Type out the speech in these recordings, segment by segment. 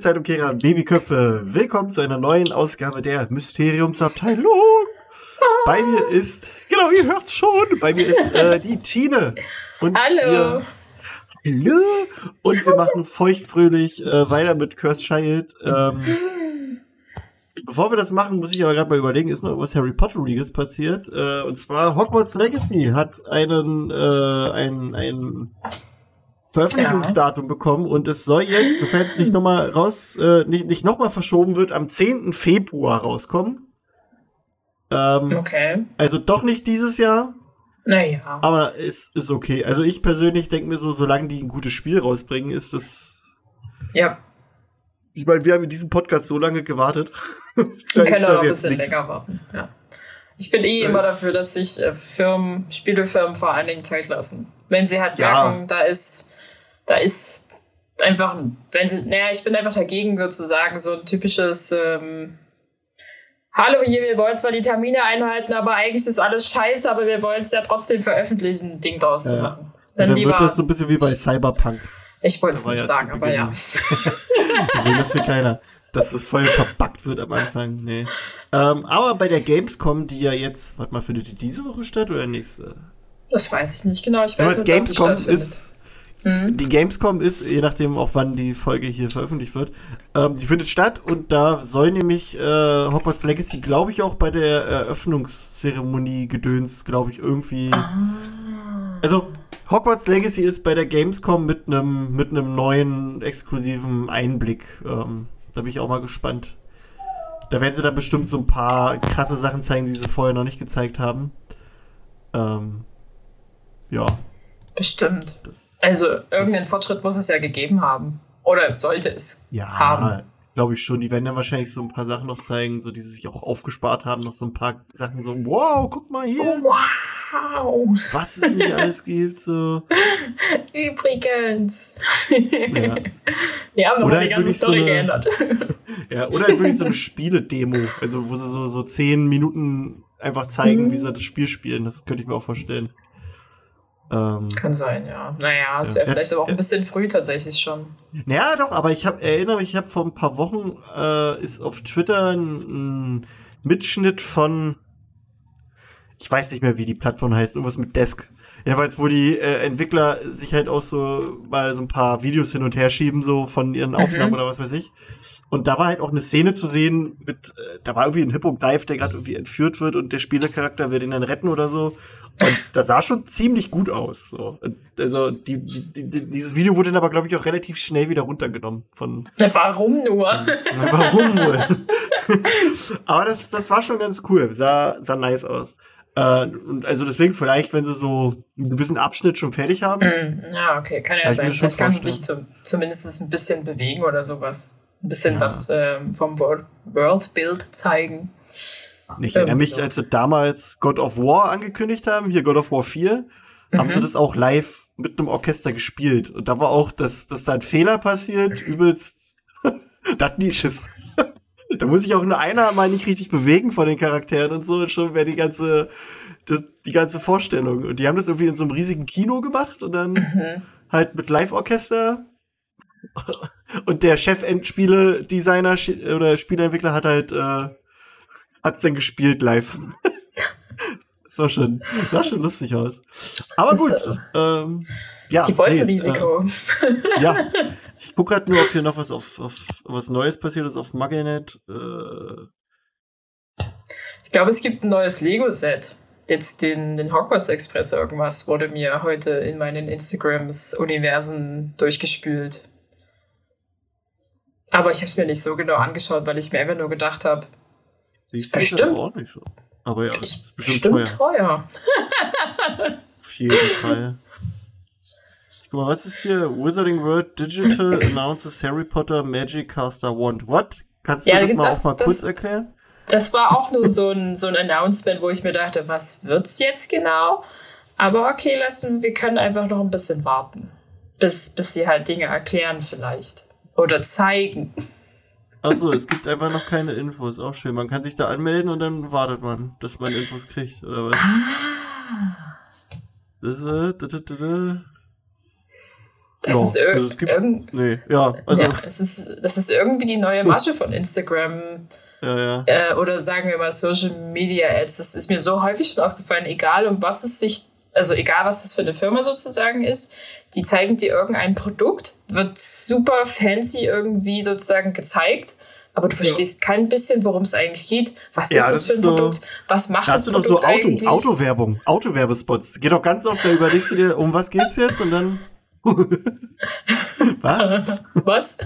Zeitumkehrer, Babyköpfe. Willkommen zu einer neuen Ausgabe der Mysteriumsabteilung. Bei mir ist, genau, ihr hört's schon, bei mir ist äh, die Tine. Und Hallo. Wir, hallo. Und wir machen feuchtfröhlich äh, weiter mit Cursed Child. Ähm, bevor wir das machen, muss ich aber gerade mal überlegen, ist noch was Harry Potteriges passiert. Äh, und zwar Hogwarts Legacy hat einen, äh, ein, ein Veröffentlichungsdatum bekommen und es soll jetzt, sofern es nicht nochmal raus, äh, nicht, nicht nochmal verschoben wird, am 10. Februar rauskommen. Ähm, Okay. Also doch nicht dieses Jahr, Naja. aber es ist okay. Also ich persönlich denke mir so, solange die ein gutes Spiel rausbringen, ist das. Ja, Ich meine, wir haben in diesem Podcast so lange gewartet. da ist das ein jetzt bisschen nichts. länger warten. Ja. Ich bin eh Das- immer dafür, dass sich äh, Firmen, Spielefirmen vor allen Dingen Zeit lassen. Wenn sie halt Ja. merken, da ist, da ist einfach, ein- wenn sie, naja, ich bin einfach dagegen, sozusagen, so ein typisches, ähm, Hallo hier, wir wollen zwar die Termine einhalten, aber eigentlich ist alles scheiße, aber wir wollen es ja trotzdem veröffentlichen, Ding draus zu Ja. machen. Und Dann dann lieber, wird das so ein bisschen wie bei Cyberpunk. ich wollte es nicht ja sagen, aber ja. So, das will keiner. Dass es voll verbuggt wird am Anfang. Nee. Ähm, aber bei der Gamescom, die ja jetzt, warte mal, findet die diese Woche statt oder nächste? Das weiß ich nicht genau. Ich Ja, weiß aber nur, dass sie Gamescom stattfindet. ist, Mhm. die Gamescom ist, je nachdem auch wann die Folge hier veröffentlicht wird, ähm, die findet statt und da soll nämlich äh, Hogwarts Legacy, glaube ich, auch bei der Eröffnungszeremonie gedöns, glaube ich, irgendwie. Ah. Also Hogwarts Legacy ist bei der Gamescom mit einem mit einem neuen exklusiven Einblick. Ähm, da bin ich auch mal gespannt. Da werden sie dann bestimmt so ein paar krasse Sachen zeigen, die sie vorher noch nicht gezeigt haben. Ähm, ja, Bestimmt. das. Also irgendeinen Fortschritt muss es ja gegeben haben. Oder sollte es Ja, haben. glaube ich schon. Die werden dann wahrscheinlich so ein paar Sachen noch zeigen, so die sie sich auch aufgespart haben, noch so ein paar Sachen so, wow, guck mal hier, Wow. was es nicht alles gibt. So. Übrigens. Ja. Wir haben Oder die halt ganze wirklich so Story eine- geändert. ja, oder halt wirklich so eine Spiele-Demo, also wo sie so, so zehn Minuten einfach zeigen, Mhm. wie sie das Spiel spielen. Das könnte ich mir auch vorstellen. Ähm, Kann sein, ja. Naja, es Ja. wäre vielleicht aber auch Ja. ein bisschen früh tatsächlich schon. Naja, doch, aber ich hab, erinnere mich, ich habe vor ein paar Wochen äh, ist auf Twitter ein, ein Mitschnitt von, ich weiß nicht mehr, wie die Plattform heißt, irgendwas mit Desk. Jedenfalls, wo die äh, Entwickler sich halt auch so mal so ein paar Videos hin und her schieben, so von ihren Aufnahmen oder was weiß ich. Und da war halt auch eine Szene zu sehen mit, äh, da war irgendwie ein Hippo Dive, der gerade irgendwie entführt wird und der Spielercharakter will ihn dann retten oder so. Und das sah schon ziemlich gut aus. So. Also die, die, die, dieses Video wurde dann aber, glaube ich, auch relativ schnell wieder runtergenommen von. Na, Warum nur? Na, warum wohl? aber das, das war schon ganz cool. Sah, sah nice aus. Äh, und also deswegen vielleicht, wenn sie so einen gewissen Abschnitt schon fertig haben. Hm, ja, okay, kann ja Kann sein. Vielleicht kann dich zum, zumindest ein bisschen bewegen oder sowas. Ein bisschen Ja. was ähm, vom World- Worldbild zeigen. Ich erinnere mich, so. als sie damals God of War angekündigt haben, hier God of War 4, haben Mhm. sie das auch live mit einem Orchester gespielt. Und da war auch, dass, dass da ein Fehler passiert, übelst. da hatten die Schiss. da muss sich auch nur einer mal nicht richtig bewegen von den Charakteren und so, und schon wäre die ganze, das, die ganze Vorstellung. Und die haben das irgendwie in so einem riesigen Kino gemacht und dann Mhm. halt mit Live-Orchester. Und der Chef-Endspiele-Designer oder Spieleentwickler hat halt, äh, hat's dann gespielt live. das war schon, sah schon lustig aus. Aber gut, ähm, ja. Die wollten nee, es, Risiko. Äh, ja. Ich gucke gerade nur, ob hier noch was auf, auf was Neues passiert ist auf Mugglenet. Äh, Ich glaube, es gibt ein neues Lego-Set. Jetzt den, den Hogwarts Express irgendwas wurde mir heute in meinen Instagrams Universen durchgespült. Aber ich habe es mir nicht so genau angeschaut, weil ich mir einfach nur gedacht habe, die Ist bestimmt- auch nicht so. Aber ja, das ist ist bestimmt bestimmt teuer. teuer. Auf jeden Fall. Guck mal, was ist hier? Wizarding World Digital announces Harry Potter Magic Caster Wand. What? Kannst du Ja, das mal das- auch mal das- kurz erklären? Das war auch nur so ein, so ein Announcement, wo ich mir dachte, was wird's jetzt genau? Aber okay, lassen, wir können einfach noch ein bisschen warten. Bis, bis sie halt Dinge erklären vielleicht. Oder zeigen. Achso, es gibt einfach noch keine Infos. Auch schön. Man kann sich da anmelden und dann wartet man, dass man Infos kriegt, oder was? Ah. Das, äh, da, da, da, da. Das Ja, ist ir also es gibt- irgend Nee, ja, also, ja, es ist, das ist irgendwie die neue Masche von Instagram ja, ja. äh, oder sagen wir mal Social Media Ads. Das ist mir so häufig schon aufgefallen, egal um was es sich, also egal was das für eine Firma sozusagen ist, die zeigen dir irgendein Produkt, wird super fancy irgendwie sozusagen gezeigt. Aber du verstehst kein bisschen, worum es eigentlich geht. Was Ja, ist das das für ein so- Produkt? Was macht Da das hast du doch Produkt so Auto, eigentlich? Autowerbung, Autowerbespots. Geht doch ganz oft, da überlegst du dir, um was geht's jetzt und dann. was? Was?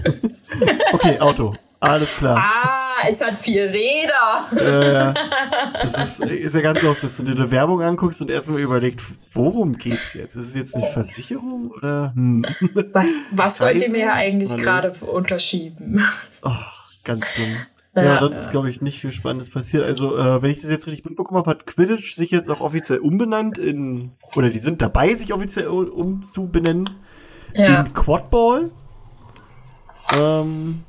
Okay, Auto. Alles klar. ah, es hat vier Räder. Ja, ja. Das ist, ist ja ganz oft, dass du dir eine Werbung anguckst und erstmal überlegt, worum geht's jetzt? Ist es jetzt eine Versicherung oder? Hm. Was, was wollt ihr mir eigentlich gerade unterschieben? Oh, ganz schlimm. Ja, Ja, sonst ist, glaube ich, nicht viel Spannendes passiert. Also, äh, wenn ich das jetzt richtig mitbekommen habe, hat Quidditch sich jetzt auch offiziell umbenannt in, oder die sind dabei, sich offiziell umzubenennen Ja. in Quadball. Ähm,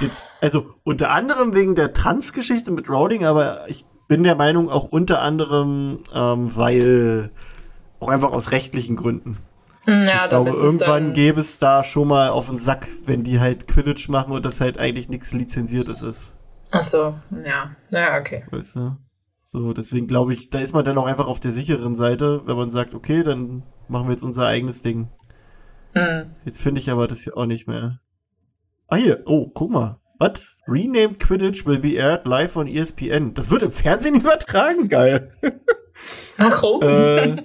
jetzt, also unter anderem wegen der Trans-Geschichte mit Rowling, aber ich bin der Meinung auch unter anderem, ähm, weil auch einfach aus rechtlichen Gründen. Hm, Ja, ich glaube, irgendwann gäbe es da schon mal auf den Sack, wenn die halt Quidditch machen und das halt eigentlich nichts Lizenziertes ist. Ach so, ja. Ja, okay. Weißt du? So, deswegen glaube ich, da ist man dann auch einfach auf der sicheren Seite, wenn man sagt, okay, dann machen wir jetzt unser eigenes Ding. Hm. Jetzt finde ich aber das hier auch nicht mehr. Ah, hier. Oh, guck mal. Was? Renamed Quidditch will be aired live on ESPN. Das wird im Fernsehen übertragen? Geil. Warum? äh,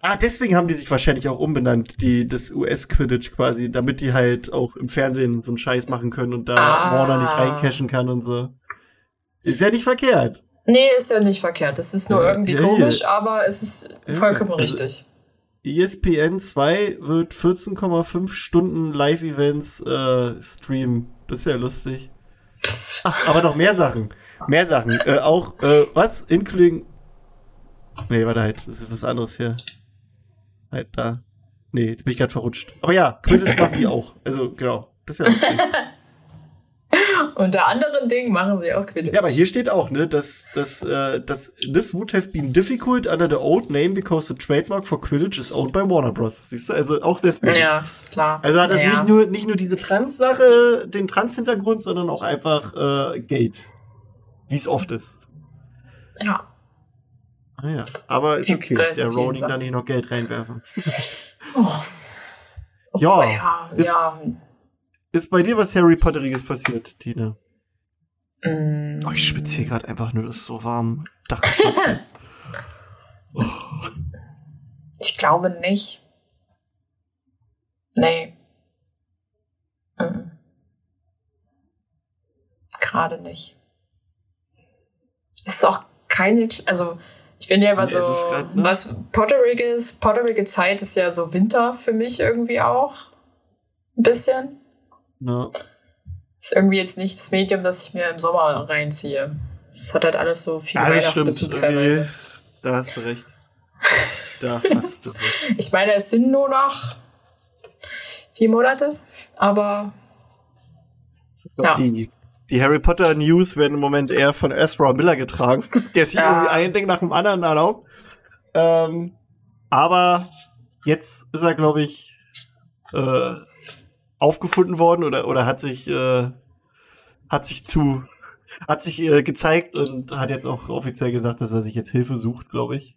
ah, deswegen haben die sich wahrscheinlich auch umbenannt, die, das US-Quidditch quasi, damit die halt auch im Fernsehen so einen Scheiß machen können und da Ah. Warner nicht reincashen kann und so. Ist ja nicht verkehrt. Nee, ist ja nicht verkehrt. Das ist nur Ja, irgendwie ja, komisch, aber es ist Ja, vollkommen also- richtig. ESPN 2 wird 14,5 Stunden Live-Events äh, streamen. Das ist ja lustig. Ach, aber noch mehr Sachen. Mehr Sachen. Äh, auch, äh, was? Including. Nee, warte halt. Das ist was anderes hier. Halt da. Nee, jetzt bin ich gerade verrutscht. Aber ja, Quidditch machen die auch. Also, genau. Das ist ja lustig. Unter anderen Dingen machen sie auch Quidditch. Ja, aber hier steht auch, ne, dass, dass, äh, dass this would have been difficult under the old name because the trademark for Quidditch is owned by Warner Bros. Siehst du, also auch deswegen. Ja, klar. Also hat das ja. nicht nur nicht nur diese Trans-Sache, den Trans-Hintergrund, sondern auch einfach äh, Geld. Wie es oft ist. Ja. Ah ja. Aber ist okay. Der Rowling Fall. da nicht noch Geld reinwerfen. Oh. Ja, ja, ist- ja. Ist bei dir was Harry Potteriges passiert, Tine? Mm. Oh, ich schwitze hier gerade einfach nur, das ist so warm. Dachgeschoss. oh. Ich glaube nicht. Nee. Mhm. Gerade nicht. Ist auch keine, also ich finde ja, was Nee, so, ist grad, ne? was Potteriges, Potterige Zeit ist ja so Winter für mich irgendwie auch. Ein bisschen. Ja. Ist irgendwie jetzt nicht das Medium, das ich mir im Sommer reinziehe. Es hat halt alles so viel Ja, das stimmt. Weihnachtsbezug teilweise. da hast du recht. Da hast du recht. Ich meine, es sind nur noch vier Monate, aber Ja. Die, die Harry Potter News werden im Moment eher von Ezra Miller getragen, der sich Ja. irgendwie ein Ding nach dem anderen erlaubt. Ähm, aber jetzt ist er, glaube ich, äh, aufgefunden worden oder, oder hat sich, äh, hat sich zu, hat sich äh, gezeigt und hat jetzt auch offiziell gesagt, dass er sich jetzt Hilfe sucht, glaube ich.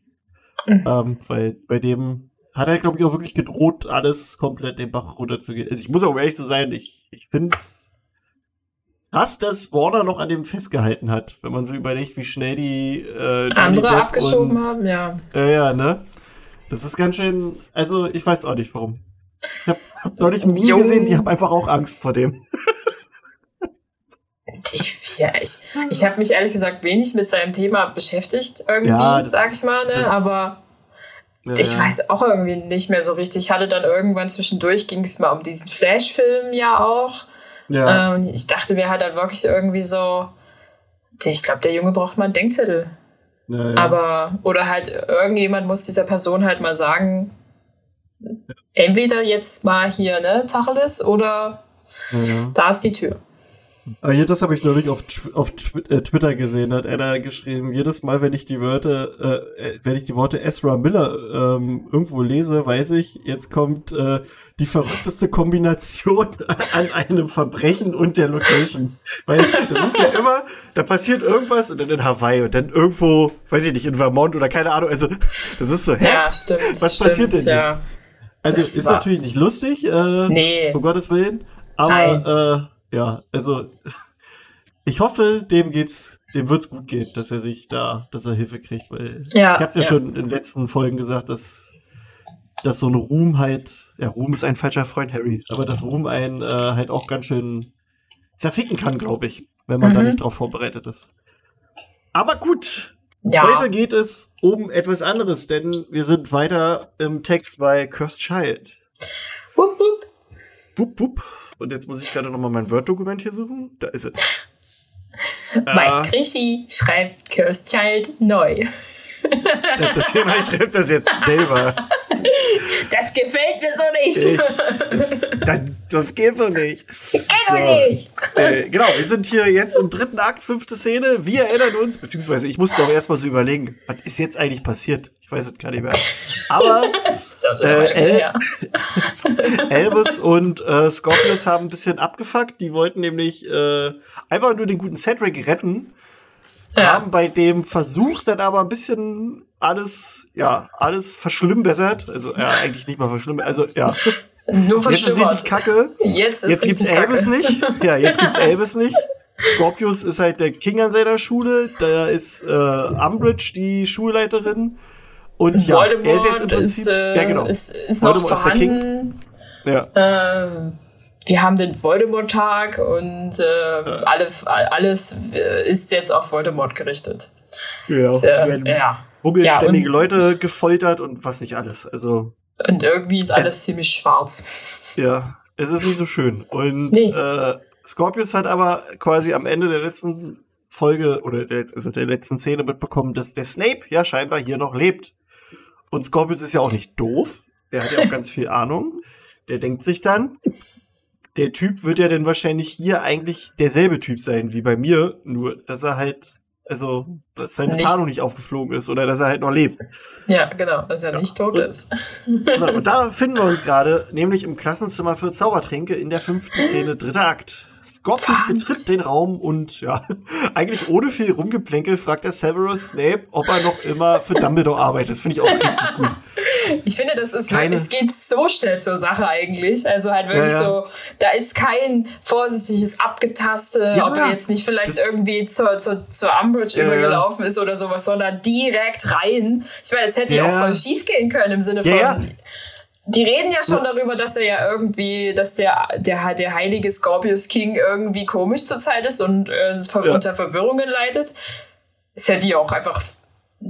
Mhm. Ähm, weil bei dem hat er, glaube ich, auch wirklich gedroht, alles komplett den Bach runterzugehen. Also ich muss auch ehrlich zu sein, ich, ich finde es krass, dass Warner noch an dem festgehalten hat, wenn man so überlegt, wie schnell die äh, andere Depp abgeschoben und, haben, ja. Ja, ja, ne? Das ist ganz schön, also ich weiß auch nicht warum. Ich hab, hab neulich ein Meme gesehen, die haben einfach auch Angst vor dem. Ich, ja, ich, ich habe mich ehrlich gesagt wenig mit seinem Thema beschäftigt, irgendwie, Ja, das sag ich mal, ne? das- aber Ja, ich ja. weiß auch irgendwie nicht mehr so richtig. Ich hatte dann irgendwann zwischendurch, ging es mal um diesen Flash-Film ja auch. Ja, Ähm, ich dachte mir halt dann wirklich irgendwie so, ich glaube, der Junge braucht mal einen Denkzettel. ja, ja. Aber, oder halt irgendjemand muss dieser Person halt mal sagen, entweder jetzt mal hier, ne, Tacheles, oder ja, da ist die Tür. Aber hier, das habe ich neulich auf, auf äh, Twitter gesehen, da hat einer geschrieben, jedes Mal, wenn ich die Wörter, äh, wenn ich die Worte Ezra Miller ähm, irgendwo lese, weiß ich, jetzt kommt äh, die verrückteste Kombination an einem Verbrechen und der Location. Weil das ist ja immer, da passiert irgendwas und dann in Hawaii und dann irgendwo, weiß ich nicht, in Vermont oder keine Ahnung, also das ist so, hä? Ja, stimmt. Was stimmt, passiert denn hier? Ja. Also das ist natürlich nicht lustig, äh, nee. um Gottes Willen, aber äh, ja, also ich hoffe, dem geht's, dem wird's gut gehen, dass er sich da, dass er Hilfe kriegt, weil ja, ich hab's ja, ja, schon in den letzten Folgen gesagt, dass, dass so ein Ruhm halt, ja, Ruhm ist ein falscher Freund, Harry, aber dass Ruhm einen äh, halt auch ganz schön zerficken kann, glaube ich, wenn man mhm. da nicht drauf vorbereitet ist. Aber gut, ja. heute geht es um etwas anderes, denn wir sind weiter im Text bei Cursed Child. Wupp, wupp. Wupp, wupp. Und jetzt muss ich gerade noch mal mein Word-Dokument hier suchen. Da ist es. Mike äh, Krischi schreibt Cursed Child neu. Das hier, ich schreibe das jetzt selber. Das gefällt mir so nicht. Ich, das, das, das, geht so nicht. Geht so nicht. Äh, genau, wir sind hier jetzt im dritten Akt, fünfte Szene. Wir erinnern uns, beziehungsweise ich musste auch erstmal so überlegen, was ist jetzt eigentlich passiert? Ich weiß es gar nicht mehr. Aber äh, El Elvis und äh, Scorpius haben ein bisschen abgefuckt. Die wollten nämlich äh, einfach nur den guten Cedric retten ja. haben bei dem Versuch dann aber ein bisschen alles, ja, alles verschlimmbessert. Also, ja, eigentlich nicht mal verschlimmbessert. Also, ja. Nur Jetzt ist richtig kacke. Jetzt, ist jetzt gibt's Elvis nicht. Ja, jetzt gibt's Elvis nicht. Scorpius ist halt der King an seiner Schule. Da ist äh, Umbridge die Schulleiterin. Und ja, Voldemort er ist jetzt im Prinzip. Ist, äh, ja, genau. Ist, ist Voldemort ist der King. Ja. Ähm, wir haben den Voldemort-Tag und äh, alle, alles äh, ist jetzt auf Voldemort gerichtet. Ja, es werden ja. Umständige ja, Leute gefoltert und was nicht alles. Also und irgendwie ist alles ziemlich schwarz. Ja, es ist nicht so schön. Und nee. äh, Scorpius hat aber quasi am Ende der letzten Folge oder der, also der letzten Szene mitbekommen, dass der Snape ja scheinbar hier noch lebt. Und Scorpius ist ja auch nicht doof. Der hat ja auch ganz viel Ahnung. Der denkt sich dann, der Typ wird ja dann wahrscheinlich hier eigentlich derselbe Typ sein wie bei mir, nur dass er halt, also, dass seine nicht. Tarnung nicht aufgeflogen ist oder dass er halt noch lebt. Ja, genau, dass er ja. nicht tot ist. Und da finden wir uns gerade, nämlich im Klassenzimmer für Zaubertränke in der fünften Szene, dritter Akt. Scorpius Ganz. betritt den Raum und ja, eigentlich ohne viel Rumgeplänkel fragt er Severus Snape, ob er noch immer für Dumbledore arbeitet. Das finde ich auch richtig gut. Ich finde, das ist Keine... es geht so schnell zur Sache eigentlich. Also halt wirklich ja, ja. so, da ist kein vorsichtiges Abgetaste, ja, ob er jetzt nicht vielleicht irgendwie zur, zur, zur Umbridge übergelaufen ist oder sowas, sondern direkt rein. Ich meine, es hätte ja auch voll schief gehen können im Sinne von die reden ja schon darüber, dass er ja irgendwie, dass der, der, der heilige Scorpius King irgendwie komisch zurzeit ist und äh, ja. unter Verwirrungen leidet. Es hätte ja auch einfach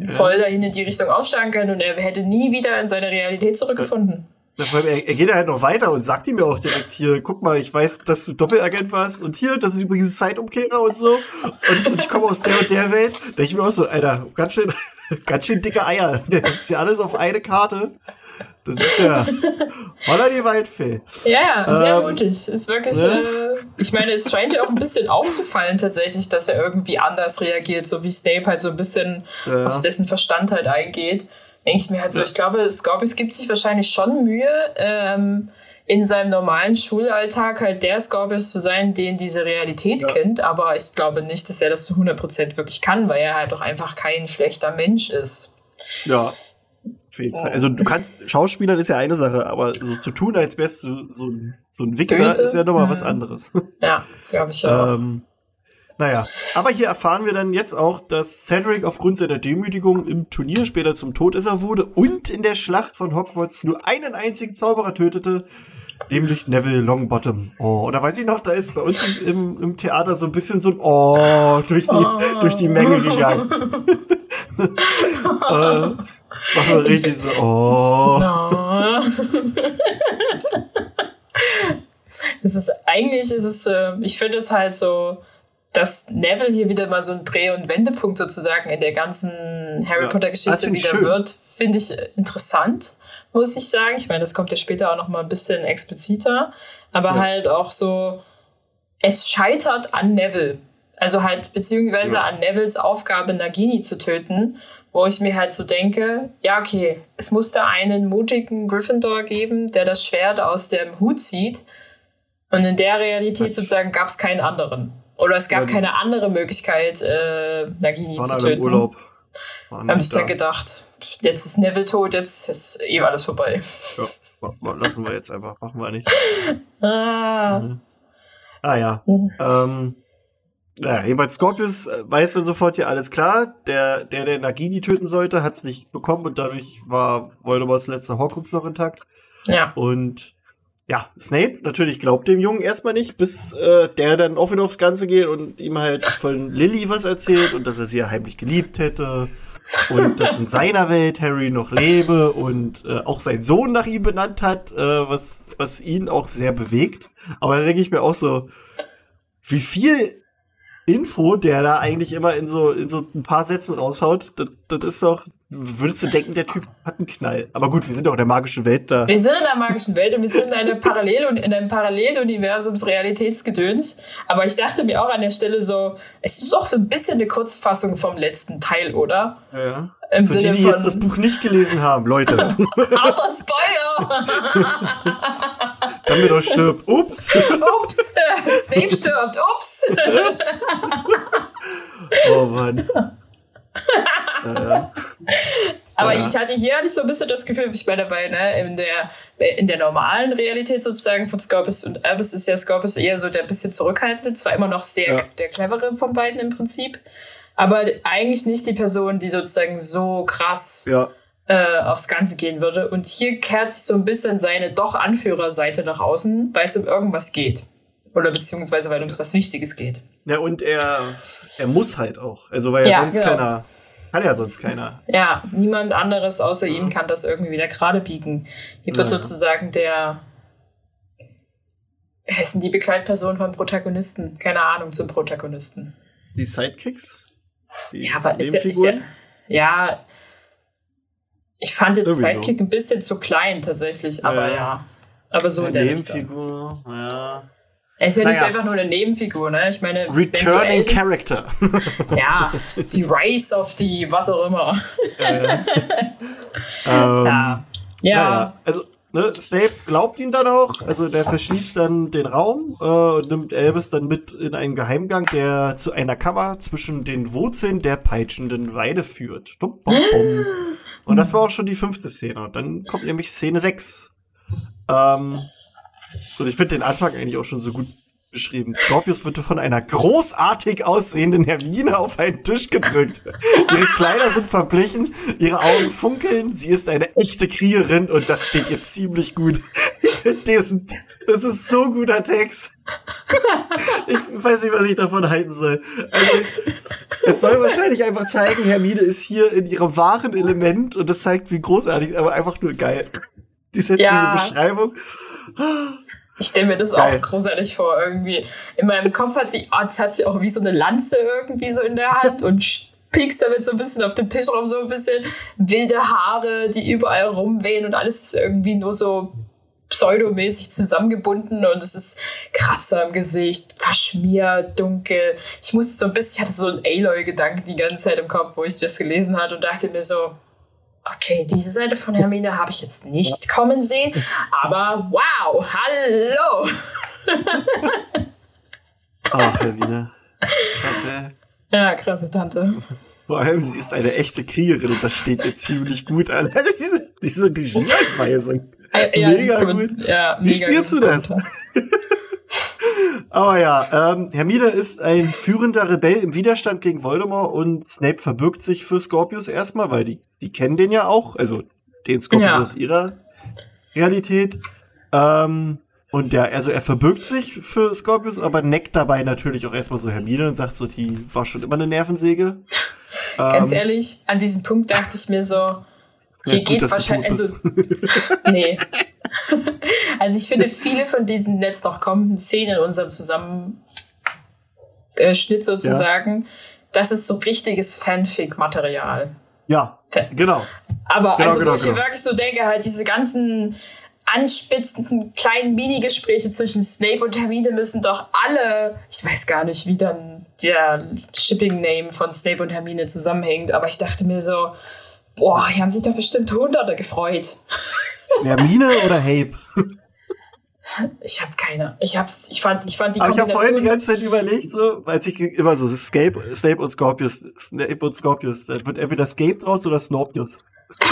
voll dahin in die Richtung aussteigen können und er hätte nie wieder in seine Realität zurückgefunden. Ja, er, er geht halt noch weiter und sagt ihm ja auch direkt hier, guck mal, ich weiß, dass du Doppelagent warst und hier, das ist übrigens Zeitumkehrer und so und, und ich komme aus der und der Welt. Da denke ich mir auch so, Alter, ganz schön, ganz schön dicke Eier. Der setzt ja alles auf eine Karte das ist ja Holla die Waldfee. Ja, sehr ähm, mutig. Ist wirklich, ne? äh, ich meine, es scheint ja auch ein bisschen aufzufallen tatsächlich, dass er irgendwie anders reagiert, so wie Snape halt so ein bisschen ja. auf dessen Verstand halt eingeht. Denke ich mir halt so, ja. ich glaube, Scorpius gibt sich wahrscheinlich schon Mühe, ähm, in seinem normalen Schulalltag halt der Scorpius zu sein, den diese Realität ja. kennt, aber ich glaube nicht, dass er das zu 100% wirklich kann, weil er halt doch einfach kein schlechter Mensch ist. Ja, auf jeden Fall. Also du kannst, Schauspielern ist ja eine Sache, aber so zu tun, als wärst du so ein, so ein Wichser, Böse? ist ja nochmal mhm. was anderes. Ja, glaube ich auch. Ähm, naja, aber hier erfahren wir dann jetzt auch, dass Cedric aufgrund seiner Demütigung im Turnier später zum Todesser wurde und in der Schlacht von Hogwarts nur einen einzigen Zauberer tötete, nämlich Neville Longbottom. Oh, da weiß ich noch, da ist bei uns im, im, Theater so ein bisschen so ein Oh durch die, oh. durch die Menge gegangen. äh, wir richtig so, oh. No. es ist, eigentlich ist es, äh, ich finde es halt so, dass Neville hier wieder mal so ein Dreh- und Wendepunkt sozusagen in der ganzen Harry ja, Potter-Geschichte wieder schön. wird, finde ich interessant, muss ich sagen. Ich meine, das kommt ja später auch noch mal ein bisschen expliziter, aber ja. halt auch so, es scheitert an Neville. Also halt, beziehungsweise Ja. an Nevilles Aufgabe, Nagini zu töten, wo ich mir halt so denke, ja, okay, es musste einen mutigen Gryffindor geben, der das Schwert aus dem Hut zieht. Und in der Realität sozusagen gab es keinen anderen. Oder es gab Ja, keine andere Möglichkeit, äh, Nagini zu töten. im Urlaub. Waren Haben sich dann da. gedacht, jetzt ist Neville tot, jetzt ist eh alles vorbei. Ja, lassen wir jetzt einfach, machen wir nicht. Ah. Mhm. Ah ja. Mhm. Ähm, ja, jedenfalls Scorpius äh, weiß dann sofort ja alles klar. Der, der, der Nagini töten sollte, hat es nicht bekommen und dadurch war Voldemorts letzter Horcrux noch intakt. Ja. Und ja, Snape natürlich glaubt dem Jungen erstmal nicht, bis äh, der dann wieder aufs Ganze geht und ihm halt von Lily was erzählt und dass er sie ja heimlich geliebt hätte und dass in seiner Welt Harry noch lebe und äh, auch sein Sohn nach ihm benannt hat, äh, was, was ihn auch sehr bewegt. Aber da denke ich mir auch so, wie viel Info, der da eigentlich immer in so, in so ein paar Sätzen raushaut, das, das ist doch, würdest du denken, der Typ hat einen Knall. Aber gut, wir sind auch in der magischen Welt da. Wir sind in der magischen Welt und wir sind in, einer Parallel in einem Paralleluniversums Realitätsgedöns. Aber ich dachte mir auch an der Stelle so, es ist doch so ein bisschen eine Kurzfassung vom letzten Teil, oder? Ja. Im Für die, Sinne die von jetzt das Buch nicht gelesen haben, Leute, harter Spoiler! damit doch stirbt. Ups. ups! Snape stirbt, ups! Oh Mann. Äh, Aber Ja. ich hatte hier hatte ich so ein bisschen das Gefühl, ich meine, bei, ne, in der, in der normalen Realität sozusagen von Scorpius und Albus ist ja Scorpius eher so der bisschen zurückhaltende, zwar immer noch sehr Ja. der clevere von beiden im Prinzip, aber eigentlich nicht die Person, die sozusagen so krass ja, äh, aufs Ganze gehen würde. Und hier kehrt sich so ein bisschen seine doch Anführerseite nach außen, weil es um irgendwas geht. Oder beziehungsweise weil es um was Wichtiges geht. ja, und er, er muss halt auch. Also, weil ja, Ja, sonst genau. keiner, kann ja sonst keiner. Ja, niemand anderes außer Ja. ihm kann das irgendwie wieder gerade biegen. Hier wird Ja. sozusagen der. Denn die Begleitperson vom Protagonisten? Keine Ahnung zum Protagonisten. Die Sidekicks? Die Ja, aber ist ja, ist ja. Nebenfiguren? Ja. Ich fand jetzt Irgendwie so. Sidekick ein bisschen zu klein tatsächlich, aber Ja. ja. Aber so in der. Nebenfigur, ja. Er ist ja nicht Naja. einfach nur eine Nebenfigur, ne? Ich meine, Returning ist- Character. Ja, die Rise of die, was auch immer. äh, ähm, Ja. Ja. Naja, also ne, Snape glaubt ihn dann auch, also der verschließt dann den Raum äh, und nimmt Albus dann mit in einen Geheimgang, der zu einer Kammer zwischen den Wurzeln der peitschenden Weide führt. Dum, bum, bum. Und das war auch schon die fünfte Szene. Dann kommt nämlich Szene 6. Ähm, und ich finde den Anfang eigentlich auch schon so gut beschrieben. Scorpius wird von einer großartig aussehenden Hermine auf einen Tisch gedrückt. Ihre Kleider sind verblichen, ihre Augen funkeln, sie ist eine echte Kriegerin und das steht ihr ziemlich gut. Ich finde diesen, das ist so guter Text. Ich weiß nicht, was ich davon halten soll. Also, es soll wahrscheinlich einfach zeigen, Hermine ist hier in ihrem wahren Element und das zeigt, wie großartig, aber einfach nur geil. Diese, Ja. diese Beschreibung. Ich stelle mir das Geil. auch großartig vor, irgendwie. In meinem Kopf hat sie, oh, jetzt hat sie auch wie so eine Lanze irgendwie so in der Hand und piekst damit so ein bisschen auf dem Tisch rum, so ein bisschen wilde Haare, die überall rumwehen und alles ist irgendwie nur so pseudomäßig zusammengebunden und es ist Kratzer im Gesicht, verschmiert, dunkel. Ich musste so ein bisschen, ich hatte so einen Aloy-Gedanken die ganze Zeit im Kopf, wo ich das gelesen hatte und dachte mir so, okay, diese Seite von Hermine habe ich jetzt nicht kommen sehen, aber wow, hallo! Ach, Hermine. Krass, ey. Ja, krasse Tante. Vor allem, sie ist eine echte Kriegerin und das steht ihr ziemlich gut an. diese, diese Regieanweisung. Ja, Mega gut. Ja, Wie mega spielst du das? Aber ja, ähm, Hermine ist ein führender Rebell im Widerstand gegen Voldemort und Snape verbirgt sich für Scorpius erstmal, weil die, die kennen den ja auch, also den Scorpius Ja. aus ihrer Realität. Ähm, und ja, also er verbirgt sich für Scorpius, aber neckt dabei natürlich auch erstmal so Hermine und sagt so, die war schon immer eine Nervensäge. Ganz Ähm, ehrlich, an diesem Punkt dachte ich mir so, hier ja, gut, geht wahrscheinlich, also, nee. also ich finde, viele von diesen jetzt noch kommenden Szenen in unserem Zusammenschnitt sozusagen, das ist so richtiges Fanfic-Material. ja, genau. Aber Genau, also, genau, wo ich mir genau. wirklich so denke, halt diese ganzen anspitzenden kleinen Minigespräche zwischen Snape und Hermine müssen doch alle, ich weiß gar nicht, wie dann der Shipping-Name von Snape und Hermine zusammenhängt, aber ich dachte mir so, boah, hier haben sich doch bestimmt Hunderte gefreut. Ist oder Hape? Ich habe keine. Ich hab's, ich fand, ich fand die Aber ich habe vorhin die ganze Zeit überlegt, so, als ich immer so Snape, Snape und Scorpius, Snape und Scorpius, da wird entweder Scape draus oder Snorpius.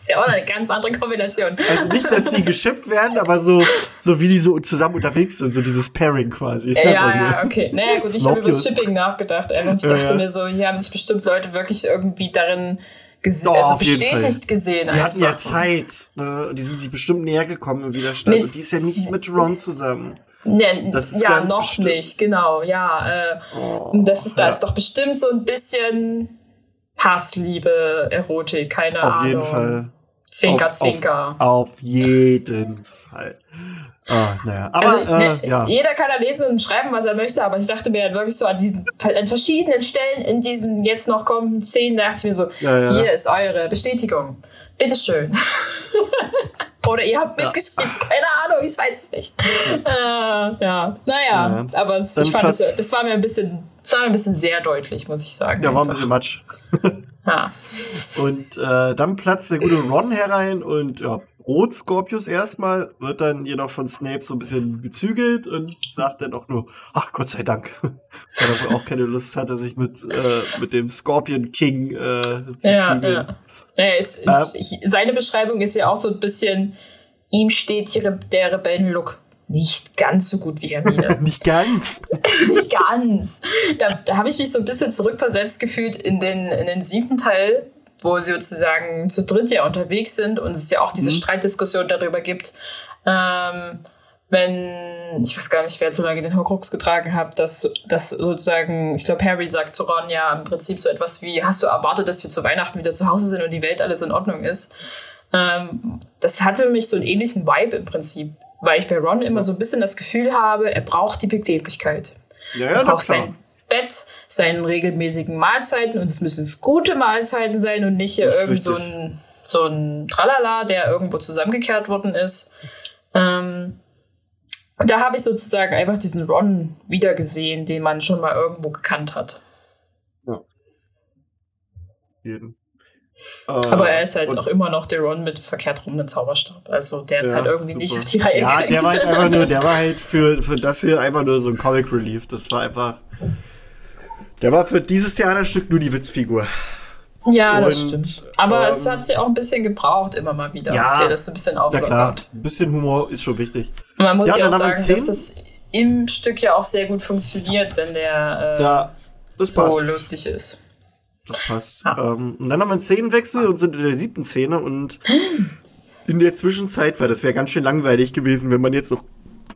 ist ja auch eine ganz andere Kombination. Also nicht, dass die geschippt werden, aber so, so wie die so zusammen unterwegs sind, so dieses Pairing quasi. Ja, ja, okay. Naja, gut, ich habe über das Shipping nachgedacht. Und ich dachte ja, ja. mir so, hier haben sich bestimmt Leute wirklich irgendwie darin gesehen, also bestätigt gesehen. Die hatten ja Zeit. Ne? Die sind sich bestimmt näher gekommen im Widerstand. Mit und die ist ja nicht mit Ron zusammen. Ne, das ist ja, noch bestimmt. nicht, genau, ja. Äh, oh, das ist, da ja. ist doch bestimmt so ein bisschen Hassliebe, Erotik, keine auf Ahnung. Auf jeden Fall. Zwinker, auf, Zwinker. Auf, auf jeden Fall. Ah, naja. Aber also, ne, äh, ja. jeder kann da lesen und schreiben, was er möchte, aber ich dachte mir halt wirklich so an diesen, an verschiedenen Stellen in diesen jetzt noch kommenden Szenen, dachte ich mir so, ja, ja. hier ist eure Bestätigung. Bitteschön. Oder ihr habt mitgeschrieben, keine Ahnung, ich weiß es nicht. äh, ja, naja, aber es, ich fand, es, das war mir ein bisschen, das war mir ein bisschen sehr deutlich, muss ich sagen. Ja, war ein bisschen Matsch. ja. Und äh, dann platzt der gute Ron herein und ja, Rot Scorpius erstmal, wird dann je noch von Snape so ein bisschen gezügelt und sagt dann auch nur, ach Gott sei Dank, weil er wohl auch keine Lust hatte, sich mit, äh, mit dem Scorpion King äh, zu ja, prügeln. Ja. ja ist, ist, äh, seine Beschreibung ist ja auch so ein bisschen, ihm steht hier der Rebellenlook nicht ganz so gut wie Hermine. nicht ganz. nicht ganz. Da, da habe ich mich so ein bisschen zurückversetzt gefühlt in den, in den siebten Teil wo sie sozusagen zu dritt ja unterwegs sind und es ja auch diese mhm. Streitdiskussion darüber gibt, ähm, wenn, ich weiß gar nicht, wer zu lange den Horcrux getragen hat, dass, dass sozusagen, ich glaube, Harry sagt zu Ron ja im Prinzip so etwas wie, hast du erwartet, dass wir zu Weihnachten wieder zu Hause sind und die Welt alles in Ordnung ist? Ähm, das hatte mich so einen ähnlichen Vibe im Prinzip, weil ich bei Ron immer so ein bisschen das Gefühl habe, er braucht die Bequemlichkeit. Ja, ja, er braucht sein, Bett, seinen regelmäßigen Mahlzeiten und es müssen gute Mahlzeiten sein und nicht hier irgend so ein, so ein Tralala, der irgendwo zusammengekehrt worden ist. Ähm, da habe ich sozusagen einfach diesen Ron wiedergesehen, den man schon mal irgendwo gekannt hat. Ja. Jeden. Aber er ist halt auch immer noch der Ron mit verkehrt rum einem Zauberstab. Also der ist ja, halt irgendwie super. nicht auf die Reihe Ja, der war halt einfach nur, der war halt für, für das hier einfach nur so ein Comic Relief. Das war einfach der war für dieses Theaterstück nur die Witzfigur. Ja, und, das stimmt. Aber ähm, es hat sie auch ein bisschen gebraucht, immer mal wieder, ja, der das so ein bisschen auflockert. Ja klar, ein bisschen Humor ist schon wichtig. Und man muss ja, ja auch sagen, dass das im Stück ja auch sehr gut funktioniert, wenn der äh, ja, so passt. lustig ist. Das passt. Ja. Ähm, und dann haben wir einen Szenenwechsel und sind in der siebten Szene und in der Zwischenzeit, weil das wäre ganz schön langweilig gewesen, wenn man jetzt noch